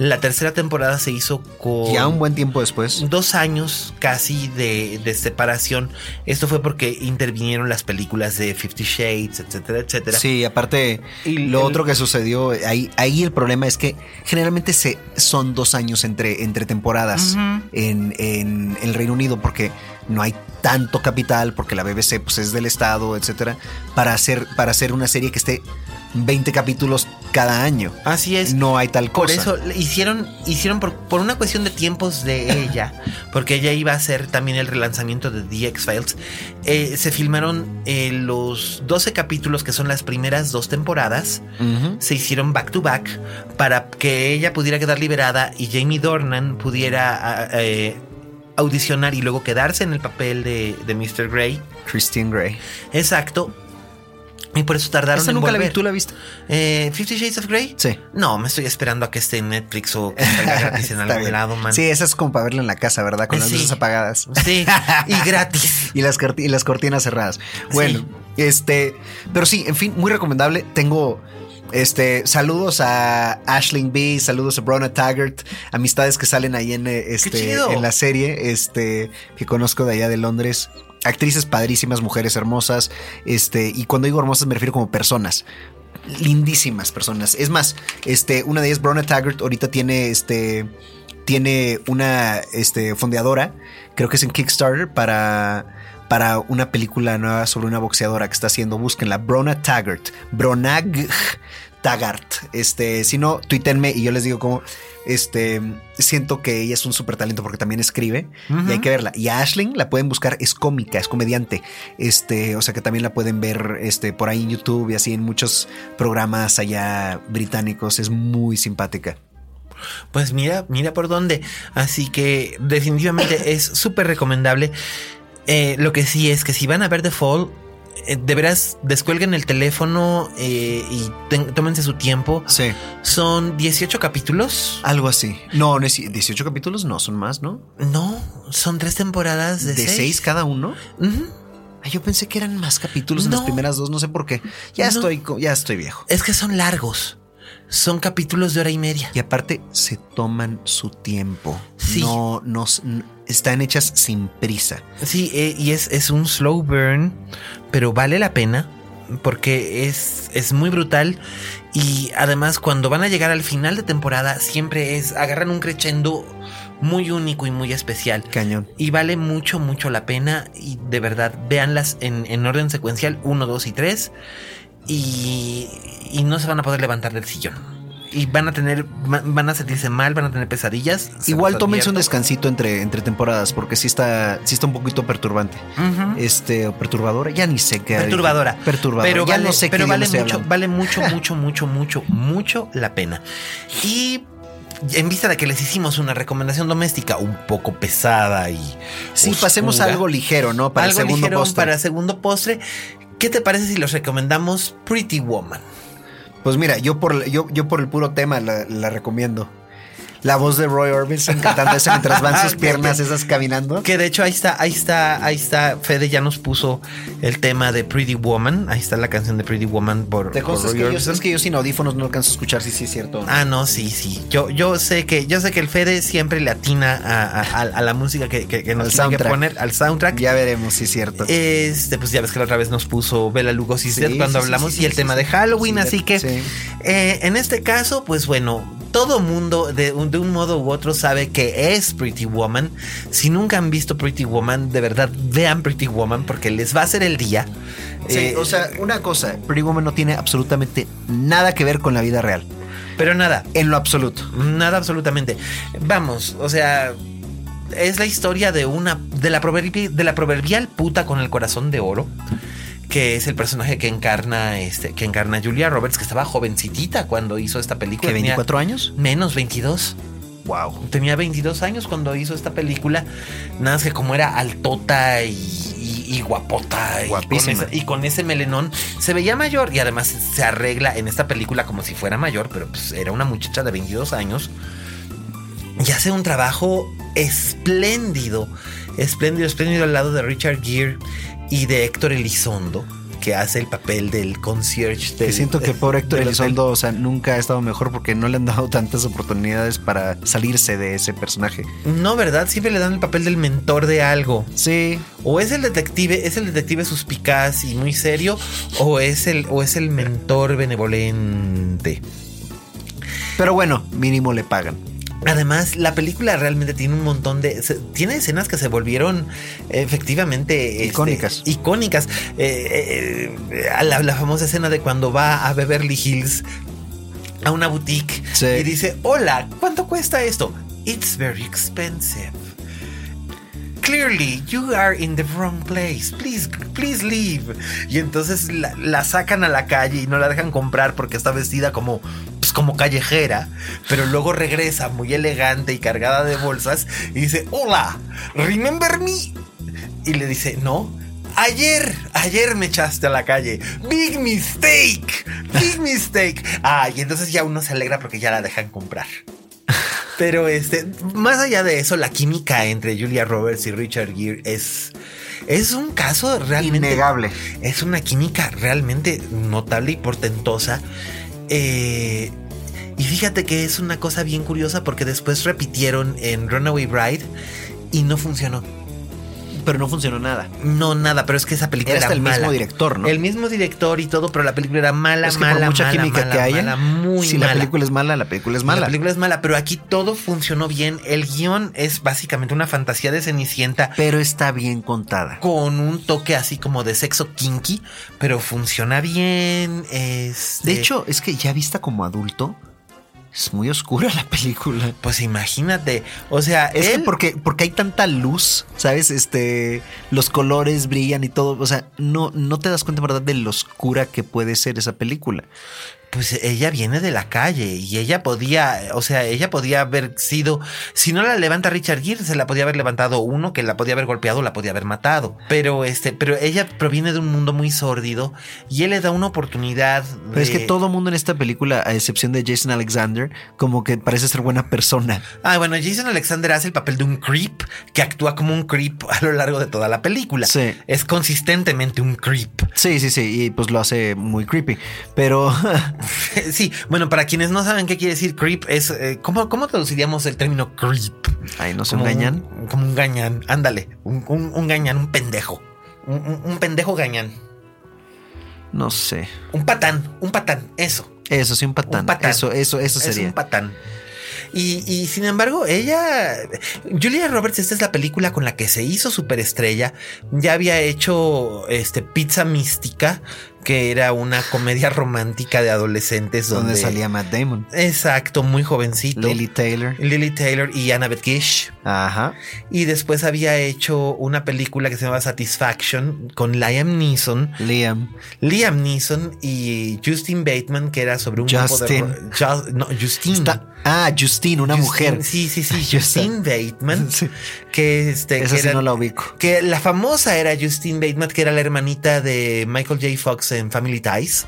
[SPEAKER 3] La tercera temporada se hizo con
[SPEAKER 4] Ya un buen tiempo después.
[SPEAKER 3] dos años casi de, de separación. Esto fue porque intervinieron las películas de Fifty Shades, etcétera, etcétera.
[SPEAKER 4] Sí, aparte,
[SPEAKER 3] Y
[SPEAKER 4] lo
[SPEAKER 3] el-
[SPEAKER 4] otro que sucedió, ahí, ahí el problema es que generalmente se, son dos años entre, entre temporadas en, en el Reino Unido porque no hay tanto capital, porque la BBC pues, es del Estado, etcétera, para hacer, para hacer una serie que esté 20 capítulos cada año.
[SPEAKER 3] Así es.
[SPEAKER 4] No hay tal
[SPEAKER 3] Por
[SPEAKER 4] cosa.
[SPEAKER 3] eso le hicieron, hicieron por, por una cuestión de tiempos de ella, porque ella iba a hacer también el relanzamiento de The X-Files. eh, se filmaron eh, los 12 capítulos que son las primeras dos temporadas. Se hicieron back to back para que ella pudiera quedar liberada y Jamie Dornan pudiera eh, audicionar y luego quedarse en el papel de, de Mr. Grey.
[SPEAKER 4] Christian Grey.
[SPEAKER 3] Exacto. Y por eso tardaron
[SPEAKER 4] ¿Esa
[SPEAKER 3] en
[SPEAKER 4] nunca la vi? ¿Tú la viste?
[SPEAKER 3] Eh, Fifty Shades of Grey.
[SPEAKER 4] Sí.
[SPEAKER 3] No, me estoy esperando a que esté en Netflix o que salga gratis en algún
[SPEAKER 4] bien.
[SPEAKER 3] lado, man.
[SPEAKER 4] Sí, esa es como para verla en la casa, ¿verdad? Con
[SPEAKER 3] Eh,
[SPEAKER 4] las
[SPEAKER 3] sí.
[SPEAKER 4] luces apagadas.
[SPEAKER 3] Sí, y gratis.
[SPEAKER 4] y, las y las cortinas cerradas. Bueno, este, pero sí, en fin, muy recomendable. Tengo este saludos a Ashling B, saludos a Brona Taggart, amistades que salen ahí en eh, este en la serie, este que conozco de allá de Londres. Actrices padrísimas, mujeres hermosas, este, y cuando digo hermosas me refiero como personas. Lindísimas personas. Es más, este, una de ellas, Brona Taggart, ahorita tiene este. Tiene una este, fondeadora, creo que es en Kickstarter, para, para una película nueva sobre una boxeadora que está haciendo. Búsquenla. Brona Taggart. Bronag Taggart. Este, si no, tuítenme y yo les digo cómo. Este, siento que ella es un súper talento porque también escribe y hay que verla. Y a Ashling la pueden buscar, es cómica, es comediante. Este, o sea que también la pueden ver este, por ahí en YouTube y así en muchos programas allá británicos. Es muy simpática.
[SPEAKER 3] Pues mira, mira por dónde. Así que definitivamente es súper recomendable. Eh, lo que sí es que si van a ver The Fall, eh, de veras descuelguen el teléfono eh, y ten- tómense su tiempo.
[SPEAKER 4] Sí.
[SPEAKER 3] Son 18 capítulos.
[SPEAKER 4] Algo así. No, no es 18 capítulos, no, son más, ¿no?
[SPEAKER 3] No, son tres temporadas de,
[SPEAKER 4] De
[SPEAKER 3] seis.
[SPEAKER 4] 6 cada uno.
[SPEAKER 3] Ujú.
[SPEAKER 4] Ah, yo pensé que eran más capítulos en las primeras dos, no sé por qué. Ya
[SPEAKER 3] No.
[SPEAKER 4] estoy, ya estoy viejo.
[SPEAKER 3] Es que son largos. Son capítulos de hora y media.
[SPEAKER 4] Y aparte se toman su tiempo.
[SPEAKER 3] Sí.
[SPEAKER 4] No, no, están hechas sin prisa.
[SPEAKER 3] Sí, eh, y es, es un slow burn, pero vale la pena porque es, es muy brutal. Y además, cuando van a llegar al final de temporada, siempre es agarran un crescendo muy único y muy especial.
[SPEAKER 4] Cañón.
[SPEAKER 3] Y vale mucho, mucho la pena. Y de verdad, véanlas en, en orden secuencial 1, 2 y 3. Y, y no se van a poder levantar del sillón. Y van a tener, va- van a sentirse mal, van a tener pesadillas.
[SPEAKER 4] Igual tómense un descansito entre, entre temporadas, porque sí está, sí está un poquito perturbante. Este, o perturbadora, ya ni sé qué.
[SPEAKER 3] Perturbadora.
[SPEAKER 4] Perturbadora.
[SPEAKER 3] Pero
[SPEAKER 4] ya
[SPEAKER 3] vale,
[SPEAKER 4] no sé
[SPEAKER 3] pero
[SPEAKER 4] qué
[SPEAKER 3] vale mucho,
[SPEAKER 4] hablando.
[SPEAKER 3] vale mucho, mucho, mucho, mucho, mucho la pena. Y en vista de que les hicimos una recomendación doméstica un poco pesada y
[SPEAKER 4] Sí,
[SPEAKER 3] oscura,
[SPEAKER 4] pasemos a algo ligero, ¿no? Para
[SPEAKER 3] algo
[SPEAKER 4] el segundo
[SPEAKER 3] ligero
[SPEAKER 4] postre.
[SPEAKER 3] para segundo postre. ¿Qué te parece si los recomendamos Pretty Woman?
[SPEAKER 4] Pues mira, yo por, yo, yo por el puro tema la, la recomiendo. La voz de Roy Orbison cantando eso mientras van sus piernas esas caminando.
[SPEAKER 3] Que de hecho ahí está, ahí está, ahí está. Fede ya nos puso el tema de Pretty Woman. Ahí está la canción de Pretty Woman por,
[SPEAKER 4] Te
[SPEAKER 3] por Roy
[SPEAKER 4] que yo,
[SPEAKER 3] Orbison.
[SPEAKER 4] es que yo sin audífonos no alcanzo a escuchar si sí es cierto.
[SPEAKER 3] Ah, no, sí, sí. Yo, yo sé que, yo sé que el Fede siempre le atina a, a- a- a la música que, que- que nos tiene que poner, al soundtrack.
[SPEAKER 4] Ya veremos si es cierto.
[SPEAKER 3] Este, pues ya ves que la otra vez nos puso Bela Lugosi's
[SPEAKER 4] Sí,
[SPEAKER 3] cuando
[SPEAKER 4] sí,
[SPEAKER 3] hablamos
[SPEAKER 4] sí,
[SPEAKER 3] y el tema de. Halloween,
[SPEAKER 4] Sí,
[SPEAKER 3] así que eh, en este caso, pues bueno, todo mundo de, un- de un modo u otro sabe que es Pretty Woman. Si nunca han visto Pretty Woman, de verdad vean Pretty Woman porque les va a hacer el día.
[SPEAKER 4] Sí,
[SPEAKER 3] Eh,
[SPEAKER 4] o sea, una cosa, Pretty Woman no tiene absolutamente nada que ver con la vida real.
[SPEAKER 3] pero nada,
[SPEAKER 4] En lo absoluto.
[SPEAKER 3] Nada absolutamente. Vamos, o sea, es la historia de una de la proverbi- de la proverbial puta con el corazón de oro, que es el personaje que encarna este que encarna Julia Roberts, que estaba jovencitita cuando hizo esta película.
[SPEAKER 4] ¿Qué,
[SPEAKER 3] Tenía
[SPEAKER 4] 24 años?
[SPEAKER 3] Menos 22.
[SPEAKER 4] Wow.
[SPEAKER 3] Tenía 22 años cuando hizo esta película. Nada más que como era altota y, y- y guapota. y con
[SPEAKER 4] Guapísima.
[SPEAKER 3] ese- Y con, ese melenón se veía mayor y además se arregla en esta película como si fuera mayor, pero pues era una muchacha de 22 años. Y hace un trabajo espléndido, espléndido, espléndido al lado de Richard Gere y de Héctor Elizondo, que hace el papel del concierge.
[SPEAKER 4] Que
[SPEAKER 3] del-
[SPEAKER 4] siento que por Héctor. Elizondo, o sea, nunca ha estado mejor porque no le han dado tantas oportunidades para salirse de ese personaje.
[SPEAKER 3] No, ¿verdad? Siempre le dan el papel del mentor de algo.
[SPEAKER 4] Sí,
[SPEAKER 3] O es el detective, es el detective suspicaz y muy serio, o es el, o es el mentor benevolente.
[SPEAKER 4] pero bueno, mínimo le pagan.
[SPEAKER 3] Además, la película realmente tiene un montón de. se- tiene escenas que se volvieron efectivamente. este,
[SPEAKER 4] Icónicas.
[SPEAKER 3] icónicas. Eh, eh, a la, la famosa escena de cuando va a Beverly Hills a una boutique
[SPEAKER 4] Sí.
[SPEAKER 3] y dice: Hola, ¿cuánto cuesta esto? It's very expensive. Clearly, you are in the wrong place. Please, please leave. Y entonces la, sacan a la calle y no la dejan comprar porque está vestida como, pues, como callejera. Pero luego regresa muy elegante y cargada de bolsas y dice: Hola, remember me. Y le dice: No. Ayer, ayer me echaste a la calle. Big mistake. Big mistake. Ah, y entonces ya uno se alegra porque ya la dejan comprar. Pero este, más allá de eso, la química entre Julia Roberts y Richard Gere es, es un caso realmente.
[SPEAKER 4] Innegable.
[SPEAKER 3] Es una química realmente notable y portentosa. Eh, y fíjate que es una cosa bien curiosa porque después repitieron en Runaway Bride y no funcionó.
[SPEAKER 4] Pero no funcionó nada.
[SPEAKER 3] No, nada, pero es que esa película
[SPEAKER 4] Era el
[SPEAKER 3] mala.
[SPEAKER 4] mismo director, ¿no?
[SPEAKER 3] El mismo director y todo, pero la película era mala,
[SPEAKER 4] es que
[SPEAKER 3] mala,
[SPEAKER 4] por mucha
[SPEAKER 3] mala,
[SPEAKER 4] química
[SPEAKER 3] mala,
[SPEAKER 4] que haya,
[SPEAKER 3] mala, muy
[SPEAKER 4] si
[SPEAKER 3] mala.
[SPEAKER 4] la película es mala, la película es mala.
[SPEAKER 3] La película es mala, pero aquí todo funcionó bien. El guion es básicamente una fantasía de Cenicienta
[SPEAKER 4] Pero está bien contada.
[SPEAKER 3] con un toque así como de sexo kinky, pero funciona bien. este-
[SPEAKER 4] De hecho, es que ya vista como adulto, es muy oscura la película.
[SPEAKER 3] pues imagínate, o sea,
[SPEAKER 4] Es que porque, porque hay tanta luz, ¿sabes? Este, los colores brillan y todo. O sea, no, no te das cuenta, ¿verdad?, de lo oscura que puede ser esa película.
[SPEAKER 3] Pues ella viene de la calle y ella podía, o sea, ella podía haber sido, si no la levanta Richard Gere, se la podía haber levantado uno que la podía haber golpeado, la podía haber matado. Pero este, pero ella proviene de un mundo muy sórdido y él le da una oportunidad.
[SPEAKER 4] Pero es que todo mundo en esta película, a excepción de Jason Alexander, como que parece ser buena persona.
[SPEAKER 3] Ah, bueno, Jason Alexander hace el papel de un creep que actúa como un creep a lo largo de toda la película.
[SPEAKER 4] Sí.
[SPEAKER 3] Es consistentemente un creep.
[SPEAKER 4] Sí, sí, sí, y pues lo hace muy creepy. Pero
[SPEAKER 3] sí, bueno, para quienes no saben qué quiere decir creep, es. eh, ¿cómo, ¿Cómo traduciríamos el término creep?
[SPEAKER 4] Ay, ¿no se engañan?
[SPEAKER 3] un- como un gañán, ándale. Un, un- un gañán, un pendejo. Un, un- pendejo gañán.
[SPEAKER 4] No sé.
[SPEAKER 3] Un patán, un patán, eso.
[SPEAKER 4] Eso sí, un patán.
[SPEAKER 3] Un patán.
[SPEAKER 4] Eso, eso, eso
[SPEAKER 3] Es
[SPEAKER 4] sería.
[SPEAKER 3] un patán. Y, y sin embargo, ella, Julia Roberts, esta es la película con la que se hizo superestrella. Ya había hecho este Pizza Mística, que era una comedia romántica de adolescentes donde,
[SPEAKER 4] donde salía Matt Damon.
[SPEAKER 3] Exacto, muy jovencito.
[SPEAKER 4] Lily Taylor.
[SPEAKER 3] Lily Taylor y Annabeth Gish.
[SPEAKER 4] Ajá.
[SPEAKER 3] Y después había hecho una película que se llama Satisfaction con Liam Neeson.
[SPEAKER 4] Liam.
[SPEAKER 3] Liam Neeson y Justin Bateman, que era sobre un
[SPEAKER 4] Justin.
[SPEAKER 3] grupo de... No, Justine.
[SPEAKER 4] Está- ah, Justine, una
[SPEAKER 3] Justin-
[SPEAKER 4] mujer.
[SPEAKER 3] Sí, sí, sí. Justin Bateman.
[SPEAKER 4] Sí.
[SPEAKER 3] Que, este,
[SPEAKER 4] Esa
[SPEAKER 3] que,
[SPEAKER 4] sí
[SPEAKER 3] era-
[SPEAKER 4] no la ubico.
[SPEAKER 3] que la famosa era Justine Bateman, que era la hermanita de Michael J. Fox en Family Ties.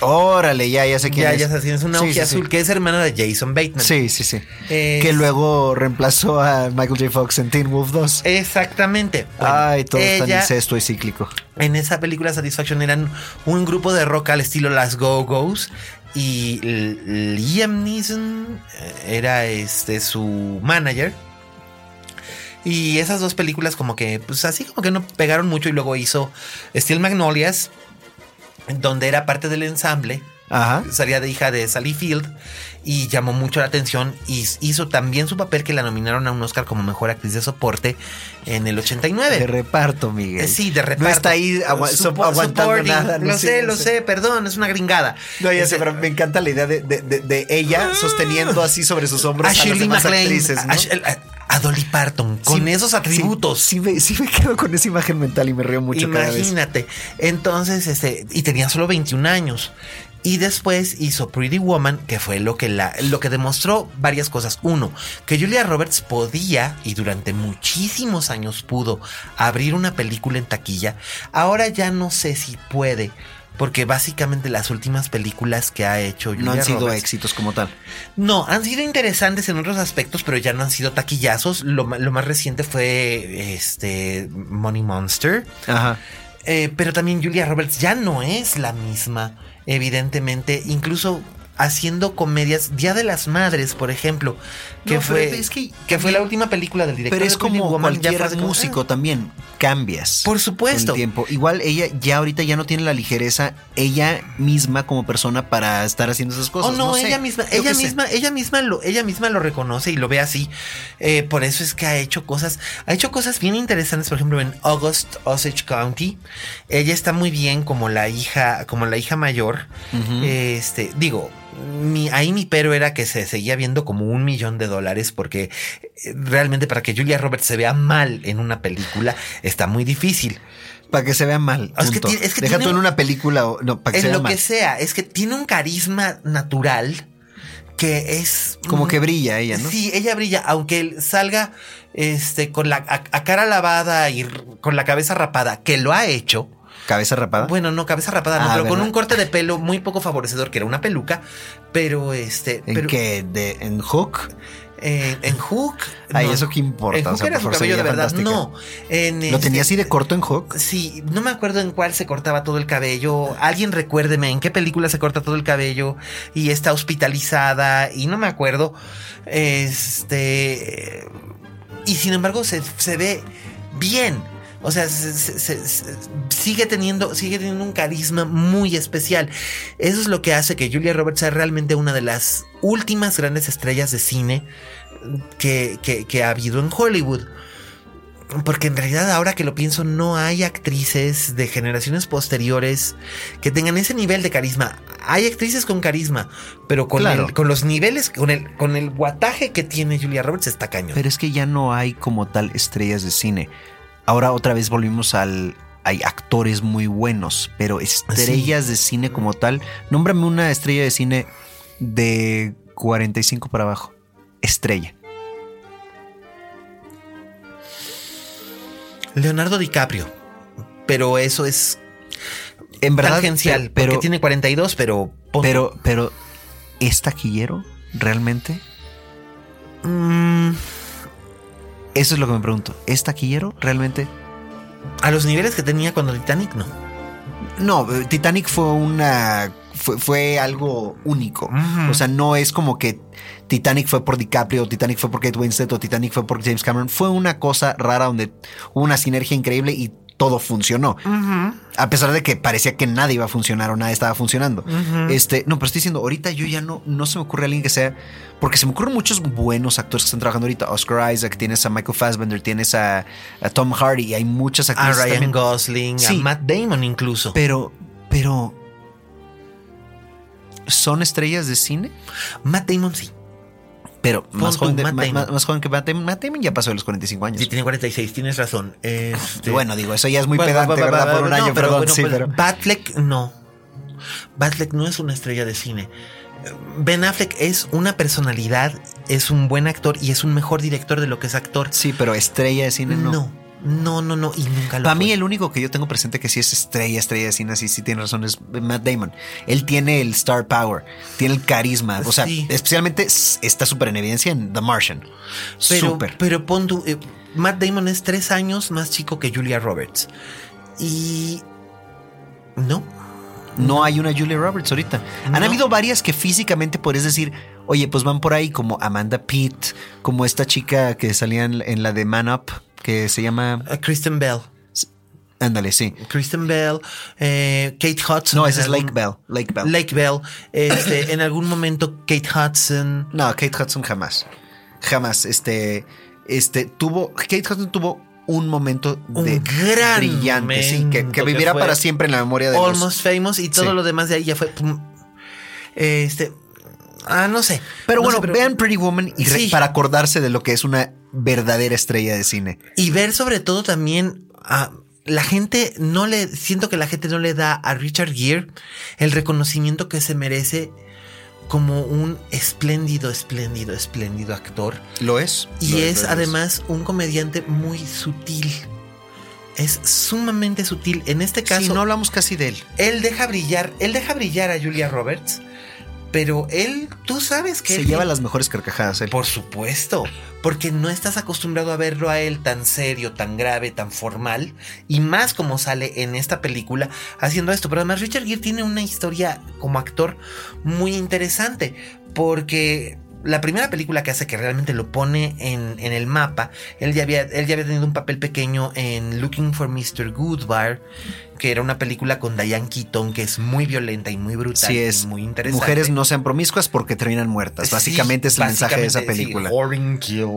[SPEAKER 4] Órale, ya, ya sé quién
[SPEAKER 3] Ya,
[SPEAKER 4] es.
[SPEAKER 3] ya sabes, es una
[SPEAKER 4] Sí,
[SPEAKER 3] azul que es hermana de Jason Bateman.
[SPEAKER 4] Sí, sí, sí. Que luego reemplazó a Michael J. Fox en Teen Wolf 2.
[SPEAKER 3] Exactamente. Bueno,
[SPEAKER 4] Ay, todo
[SPEAKER 3] ella-
[SPEAKER 4] incesto y cíclico.
[SPEAKER 3] En esa película Satisfaction eran un grupo de rock al estilo Las Go-Go's y Liam Neeson eh, era este su manager. Y esas dos películas como que pues así como que no pegaron mucho y luego hizo Steel Magnolias donde era parte del ensamble
[SPEAKER 4] Ajá.
[SPEAKER 3] salía de hija de Sally Field y llamó mucho la atención y hizo también su papel que la nominaron a un Oscar como mejor actriz de soporte en el 89.
[SPEAKER 4] De reparto, Miguel.
[SPEAKER 3] Sí, de reparto.
[SPEAKER 4] No está ahí
[SPEAKER 3] Supo-
[SPEAKER 4] aguantando nada. no
[SPEAKER 3] Lo sé,
[SPEAKER 4] no
[SPEAKER 3] lo sé, perdón, es una gringada.
[SPEAKER 4] No, ya sé, pero me encanta la idea de, de- de- de ella sosteniendo así sobre sus hombros
[SPEAKER 3] a
[SPEAKER 4] a, las demás
[SPEAKER 3] MacLaine,
[SPEAKER 4] actrices, ¿no?
[SPEAKER 3] a, a- a Dolly Parton, con
[SPEAKER 4] Sí,
[SPEAKER 3] esos atributos.
[SPEAKER 4] Sí, sí me, sí me quedo con esa imagen mental y me río mucho cada vez.
[SPEAKER 3] Imagínate. Entonces, este, y tenía solo 21 años. Y después hizo Pretty Woman, que fue lo que la, lo que demostró varias cosas. Uno, que Julia Roberts podía, y durante muchísimos años pudo, abrir una película en taquilla. Ahora ya no sé si puede. Porque básicamente las últimas películas que ha hecho Julia
[SPEAKER 4] No han sido
[SPEAKER 3] Roberts-
[SPEAKER 4] éxitos como tal.
[SPEAKER 3] no, han sido interesantes en otros aspectos, pero ya no han sido taquillazos. Lo más reciente fue este Money Monster.
[SPEAKER 4] Ajá.
[SPEAKER 3] Eh, pero también Julia Roberts ya no es la misma, evidentemente. Incluso haciendo comedias, Día de las Madres, por ejemplo, que
[SPEAKER 4] No,
[SPEAKER 3] fue
[SPEAKER 4] es que
[SPEAKER 3] que fue la última película del director.
[SPEAKER 4] Pero es como
[SPEAKER 3] Woman,
[SPEAKER 4] cualquier
[SPEAKER 3] como,
[SPEAKER 4] músico
[SPEAKER 3] ah,
[SPEAKER 4] también. Cambias.
[SPEAKER 3] Por supuesto.
[SPEAKER 4] Con el tiempo. Igual ella ya ahorita ya no tiene la ligereza ella misma como persona para estar haciendo esas cosas.
[SPEAKER 3] Oh, no,
[SPEAKER 4] sé.
[SPEAKER 3] ella misma, ella
[SPEAKER 4] sé.
[SPEAKER 3] misma, ella misma lo, ella misma lo reconoce y lo ve así. Eh, por eso es que ha hecho cosas, ha hecho cosas bien interesantes, por ejemplo, en August Osage County. Ella está muy bien como la hija, como la hija mayor. Este, digo, mi, ahí mi pero era que se seguía viendo como un millón de dólares porque eh, realmente para que Julia Roberts se vea mal en una película está muy difícil.
[SPEAKER 4] Para que se vea mal.
[SPEAKER 3] Es que es que
[SPEAKER 4] Deja
[SPEAKER 3] tiene
[SPEAKER 4] tú en
[SPEAKER 3] un-
[SPEAKER 4] una película o no, para que se
[SPEAKER 3] en
[SPEAKER 4] vea
[SPEAKER 3] lo
[SPEAKER 4] mal.
[SPEAKER 3] que sea, es que tiene un carisma natural que es
[SPEAKER 4] Como que brilla ella, ¿no?
[SPEAKER 3] Sí, ella brilla, aunque él salga este con la a, a cara lavada y con la cabeza rapada, que lo ha hecho.
[SPEAKER 4] Cabeza rapada.
[SPEAKER 3] Bueno, no cabeza rapada, no,
[SPEAKER 4] Ah,
[SPEAKER 3] pero con un corte de pelo muy poco favorecedor, que era una peluca, pero este,
[SPEAKER 4] ¿En
[SPEAKER 3] pero
[SPEAKER 4] qué? De, ¿En Hook?
[SPEAKER 3] en, en Hook,
[SPEAKER 4] Ay,
[SPEAKER 3] no.
[SPEAKER 4] ¿eso qué importa?
[SPEAKER 3] En
[SPEAKER 4] O
[SPEAKER 3] Hook
[SPEAKER 4] sea,
[SPEAKER 3] era su cabello de verdad,
[SPEAKER 4] fantástica.
[SPEAKER 3] no. En,
[SPEAKER 4] ¿Lo
[SPEAKER 3] este,
[SPEAKER 4] tenía así de corto en Hook?
[SPEAKER 3] Sí, no me acuerdo en cuál se cortaba todo el cabello. Alguien recuérdeme en qué película se corta todo el cabello y está hospitalizada y no me acuerdo. Este. Y sin embargo se, se ve bien. O sea, se- se- se- se- sigue, teniendo, sigue teniendo un carisma muy especial. Eso es lo que hace que Julia Roberts sea realmente una de las últimas grandes estrellas de cine que, que- que ha habido en Hollywood. Porque en realidad ahora que lo pienso no hay actrices de generaciones posteriores que tengan ese nivel de carisma. Hay actrices con carisma, pero con,
[SPEAKER 4] Claro.
[SPEAKER 3] el- con los niveles, con el, con el guataje que tiene Julia Roberts está cañón.
[SPEAKER 4] Pero es que ya no hay como tal estrellas de cine. Ahora otra vez volvimos al... Hay actores muy buenos, pero estrellas de cine como tal. Nómbrame una estrella de cine de 45 para abajo. Estrella.
[SPEAKER 3] Leonardo DiCaprio. Pero eso es
[SPEAKER 4] En verdad,
[SPEAKER 3] tangencial,
[SPEAKER 4] pero,
[SPEAKER 3] porque tiene 42, pero...
[SPEAKER 4] pero, pero, ¿es taquillero realmente?
[SPEAKER 3] Mm,
[SPEAKER 4] Eso es lo que me pregunto. ¿Es taquillero realmente?
[SPEAKER 3] a los niveles que tenía cuando Titanic, no.
[SPEAKER 4] No, eh, Titanic fue una. Fue, fue algo único. O sea, no es como que Titanic fue por DiCaprio, o Titanic fue por Kate Winslet, o Titanic fue por James Cameron. Fue una cosa rara donde hubo una sinergia increíble y todo funcionó. A pesar de que parecía que nada iba a funcionar o nada estaba funcionando. Este, no, pero estoy diciendo, ahorita yo ya no, no se me ocurre alguien que sea. Porque se me ocurren muchos buenos actores que están trabajando ahorita. Oscar Isaac, tienes a Michael Fassbender, tienes a, a Tom Hardy, y hay muchas
[SPEAKER 3] A
[SPEAKER 4] actrices.
[SPEAKER 3] Ryan
[SPEAKER 4] también.
[SPEAKER 3] Gosling,
[SPEAKER 4] Sí.
[SPEAKER 3] a Matt Damon incluso.
[SPEAKER 4] Pero, pero. ¿Son estrellas de cine?
[SPEAKER 3] Matt Damon sí.
[SPEAKER 4] Pero más joven, de- más, más- más joven que Matt Damon. Matt Damon ya pasó de los 45 años.
[SPEAKER 3] Sí, tiene 46, tienes razón. Este-
[SPEAKER 4] Bueno, digo, eso ya es muy
[SPEAKER 3] Bueno,
[SPEAKER 4] pedante,
[SPEAKER 3] va- va-
[SPEAKER 4] ¿verdad?
[SPEAKER 3] va-
[SPEAKER 4] Por un
[SPEAKER 3] no,
[SPEAKER 4] año,
[SPEAKER 3] pero
[SPEAKER 4] perdón.
[SPEAKER 3] bueno,
[SPEAKER 4] sí,
[SPEAKER 3] pues,
[SPEAKER 4] pero.
[SPEAKER 3] Batfleck no. Batfleck no es una estrella de cine. Ben Affleck es una personalidad, es un buen actor y es un mejor director de lo que es actor.
[SPEAKER 4] Sí, pero estrella de cine no.
[SPEAKER 3] No, No, no, no, y nunca lo
[SPEAKER 4] Para mí el único que yo tengo presente que sí es estrella, estrella de cine, sí, sí tiene razón, es Matt Damon. Él tiene el star power, tiene el carisma, o sea,
[SPEAKER 3] Sí.
[SPEAKER 4] especialmente está súper en evidencia en The Martian.
[SPEAKER 3] Pero,
[SPEAKER 4] Súper.
[SPEAKER 3] pero pon tú, eh, Matt Damon es tres años más chico que Julia Roberts. Y. No.
[SPEAKER 4] No hay una Julia Roberts ahorita. Han habido varias que físicamente podrías decir, oye, pues van por ahí como Amanda Pitt, como esta chica que salía en, en la de Man Up, que se llama...
[SPEAKER 3] eh, Kristen Bell.
[SPEAKER 4] Ándale, sí.
[SPEAKER 3] Kristen Bell. eh, Kate Hudson.
[SPEAKER 4] No, ese es
[SPEAKER 3] algún-
[SPEAKER 4] Lake Bell. Lake Bell.
[SPEAKER 3] Lake Bell. Este, en algún momento Kate Hudson.
[SPEAKER 4] No, Kate Hudson jamás. Jamás. Este, este, tuvo, Kate Hudson tuvo un momento
[SPEAKER 3] Un
[SPEAKER 4] de
[SPEAKER 3] gran
[SPEAKER 4] brillante, sí, que, que
[SPEAKER 3] fue
[SPEAKER 4] para siempre en la memoria de los-
[SPEAKER 3] Almost Famous y todo
[SPEAKER 4] Sí.
[SPEAKER 3] lo demás de ahí ya fue. pum. Este. Ah, no sé.
[SPEAKER 4] Pero
[SPEAKER 3] No
[SPEAKER 4] bueno,
[SPEAKER 3] sé,
[SPEAKER 4] vean Pretty Woman y
[SPEAKER 3] Sí.
[SPEAKER 4] para acordarse de lo que es una verdadera estrella de cine.
[SPEAKER 3] Y ver sobre todo también a la gente no le siento que la gente no le da a Richard Gere el reconocimiento que se merece como un espléndido, espléndido, espléndido actor.
[SPEAKER 4] ¿Lo es?
[SPEAKER 3] Y
[SPEAKER 4] Lo
[SPEAKER 3] es
[SPEAKER 4] lo
[SPEAKER 3] además un comediante muy sutil. Es sumamente sutil. En este caso,
[SPEAKER 4] Sí, no hablamos casi de él.
[SPEAKER 3] él deja brillar, él deja brillar a Julia Roberts, pero él, tú sabes que
[SPEAKER 4] Se
[SPEAKER 3] él-
[SPEAKER 4] lleva las mejores carcajadas. él.
[SPEAKER 3] por supuesto, porque no estás acostumbrado a verlo a él tan serio, tan grave, tan formal, y más como sale en esta película haciendo esto. Pero además Richard Gere tiene una historia como actor muy interesante, porque la primera película que hace que realmente lo pone en, en el mapa, él ya, había, él ya había tenido un papel pequeño en Looking for Mr. Goodbar, que era una película con Diane Keaton que es muy violenta y muy brutal
[SPEAKER 4] Sí,
[SPEAKER 3] y
[SPEAKER 4] es.
[SPEAKER 3] muy interesante.
[SPEAKER 4] Mujeres no sean promiscuas porque terminan muertas. Básicamente
[SPEAKER 3] Sí,
[SPEAKER 4] es el mensaje de esa
[SPEAKER 3] sí,
[SPEAKER 4] película.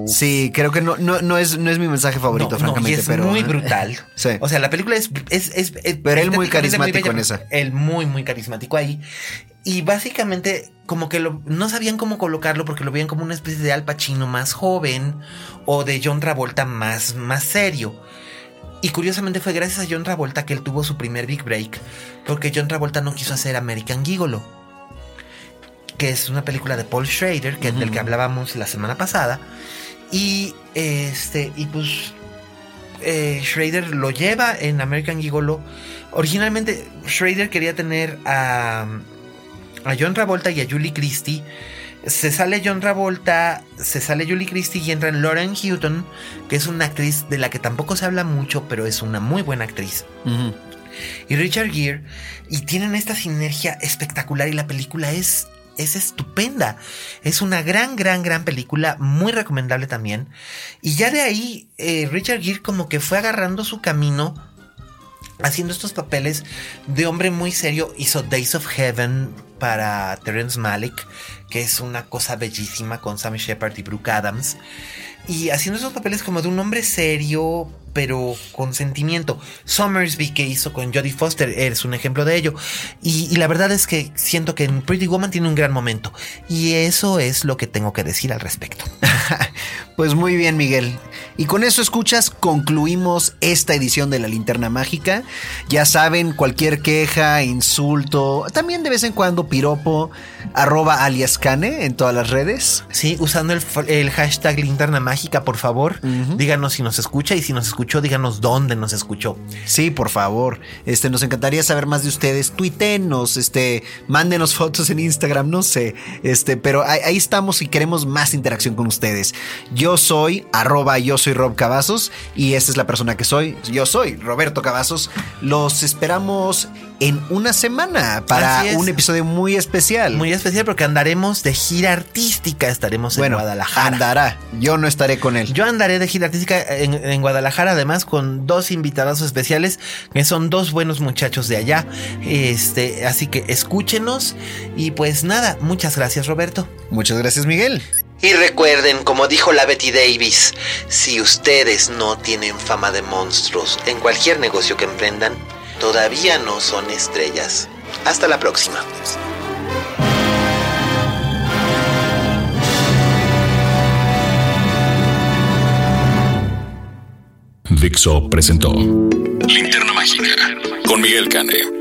[SPEAKER 4] Sí, creo que no, no, no, es, no es mi mensaje favorito,
[SPEAKER 3] No,
[SPEAKER 4] francamente.
[SPEAKER 3] y es
[SPEAKER 4] pero,
[SPEAKER 3] muy brutal.
[SPEAKER 4] Sí.
[SPEAKER 3] O sea, la película es. es, es- es-
[SPEAKER 4] Pero él muy carismático en
[SPEAKER 3] bella,
[SPEAKER 4] esa.
[SPEAKER 3] Él muy, muy carismático ahí. Y básicamente, como que lo- no sabían cómo colocarlo porque lo veían como una especie de Al Pacino más joven o de John Travolta más, más serio. Y curiosamente fue gracias a John Travolta que él tuvo su primer big break, porque John Travolta no quiso hacer American Gigolo, que es una película de Paul Schrader, que del que hablábamos la semana pasada. Y este, y pues eh, Schrader lo lleva en American Gigolo. Originalmente Schrader quería tener a, a John Travolta y a Julie Christie. Se sale John Travolta, se sale Julie Christie y entra Lauren Houghton, que es una actriz de la que tampoco se habla mucho, pero es una muy buena actriz. Y Richard Gere, y tienen esta sinergia espectacular y la película es, es estupenda. Es una gran, gran, gran película, muy recomendable también. Y ya de ahí, eh, Richard Gere como que fue agarrando su camino haciendo estos papeles de hombre muy serio. Hizo Days of Heaven para Terrence Malick, que es una cosa bellísima con Sam Shepard y Brooke Adams. Y haciendo esos papeles como de un hombre serio, pero con sentimiento. Somersby que hizo con Jodie Foster es un ejemplo de ello. Y, y la verdad es que siento que en Pretty Woman tiene un gran momento. Y eso es lo que tengo que decir al respecto.
[SPEAKER 4] Pues muy bien, Miguel. Y con eso escuchas, concluimos esta edición de la linterna mágica. Ya saben, cualquier queja, insulto, también de vez en cuando piropo, arroba alias Cane en todas las redes.
[SPEAKER 3] Sí, usando el, hashtag linterna mágica, por favor. Díganos si nos escucha y si nos escuchó, díganos dónde nos escuchó.
[SPEAKER 4] Sí, por favor. Este, nos encantaría saber más de ustedes. Tuítenos, este, mándenos fotos en Instagram, no sé. Este, pero ahí, ahí estamos y queremos más interacción con ustedes. Yo soy arroba yo soy Rob Cavazos y esta es la persona que soy. Yo soy Roberto Cavazos. Los esperamos en una semana para un episodio muy especial.
[SPEAKER 3] Muy especial porque andaremos de gira artística. Estaremos
[SPEAKER 4] bueno,
[SPEAKER 3] en Guadalajara.
[SPEAKER 4] andará. Yo no estaré con él.
[SPEAKER 3] Yo andaré de gira artística en, en Guadalajara, además con dos invitados especiales, que son dos buenos muchachos de allá. Este, así que escúchenos. Y pues nada, muchas gracias, Roberto.
[SPEAKER 4] Muchas gracias, Miguel.
[SPEAKER 3] Y recuerden, como dijo la Betty Davis, si ustedes no tienen fama de monstruos en cualquier negocio que emprendan, todavía no son estrellas. Hasta la próxima.
[SPEAKER 1] Dixo presentó Linterna Mágica con Miguel Cane.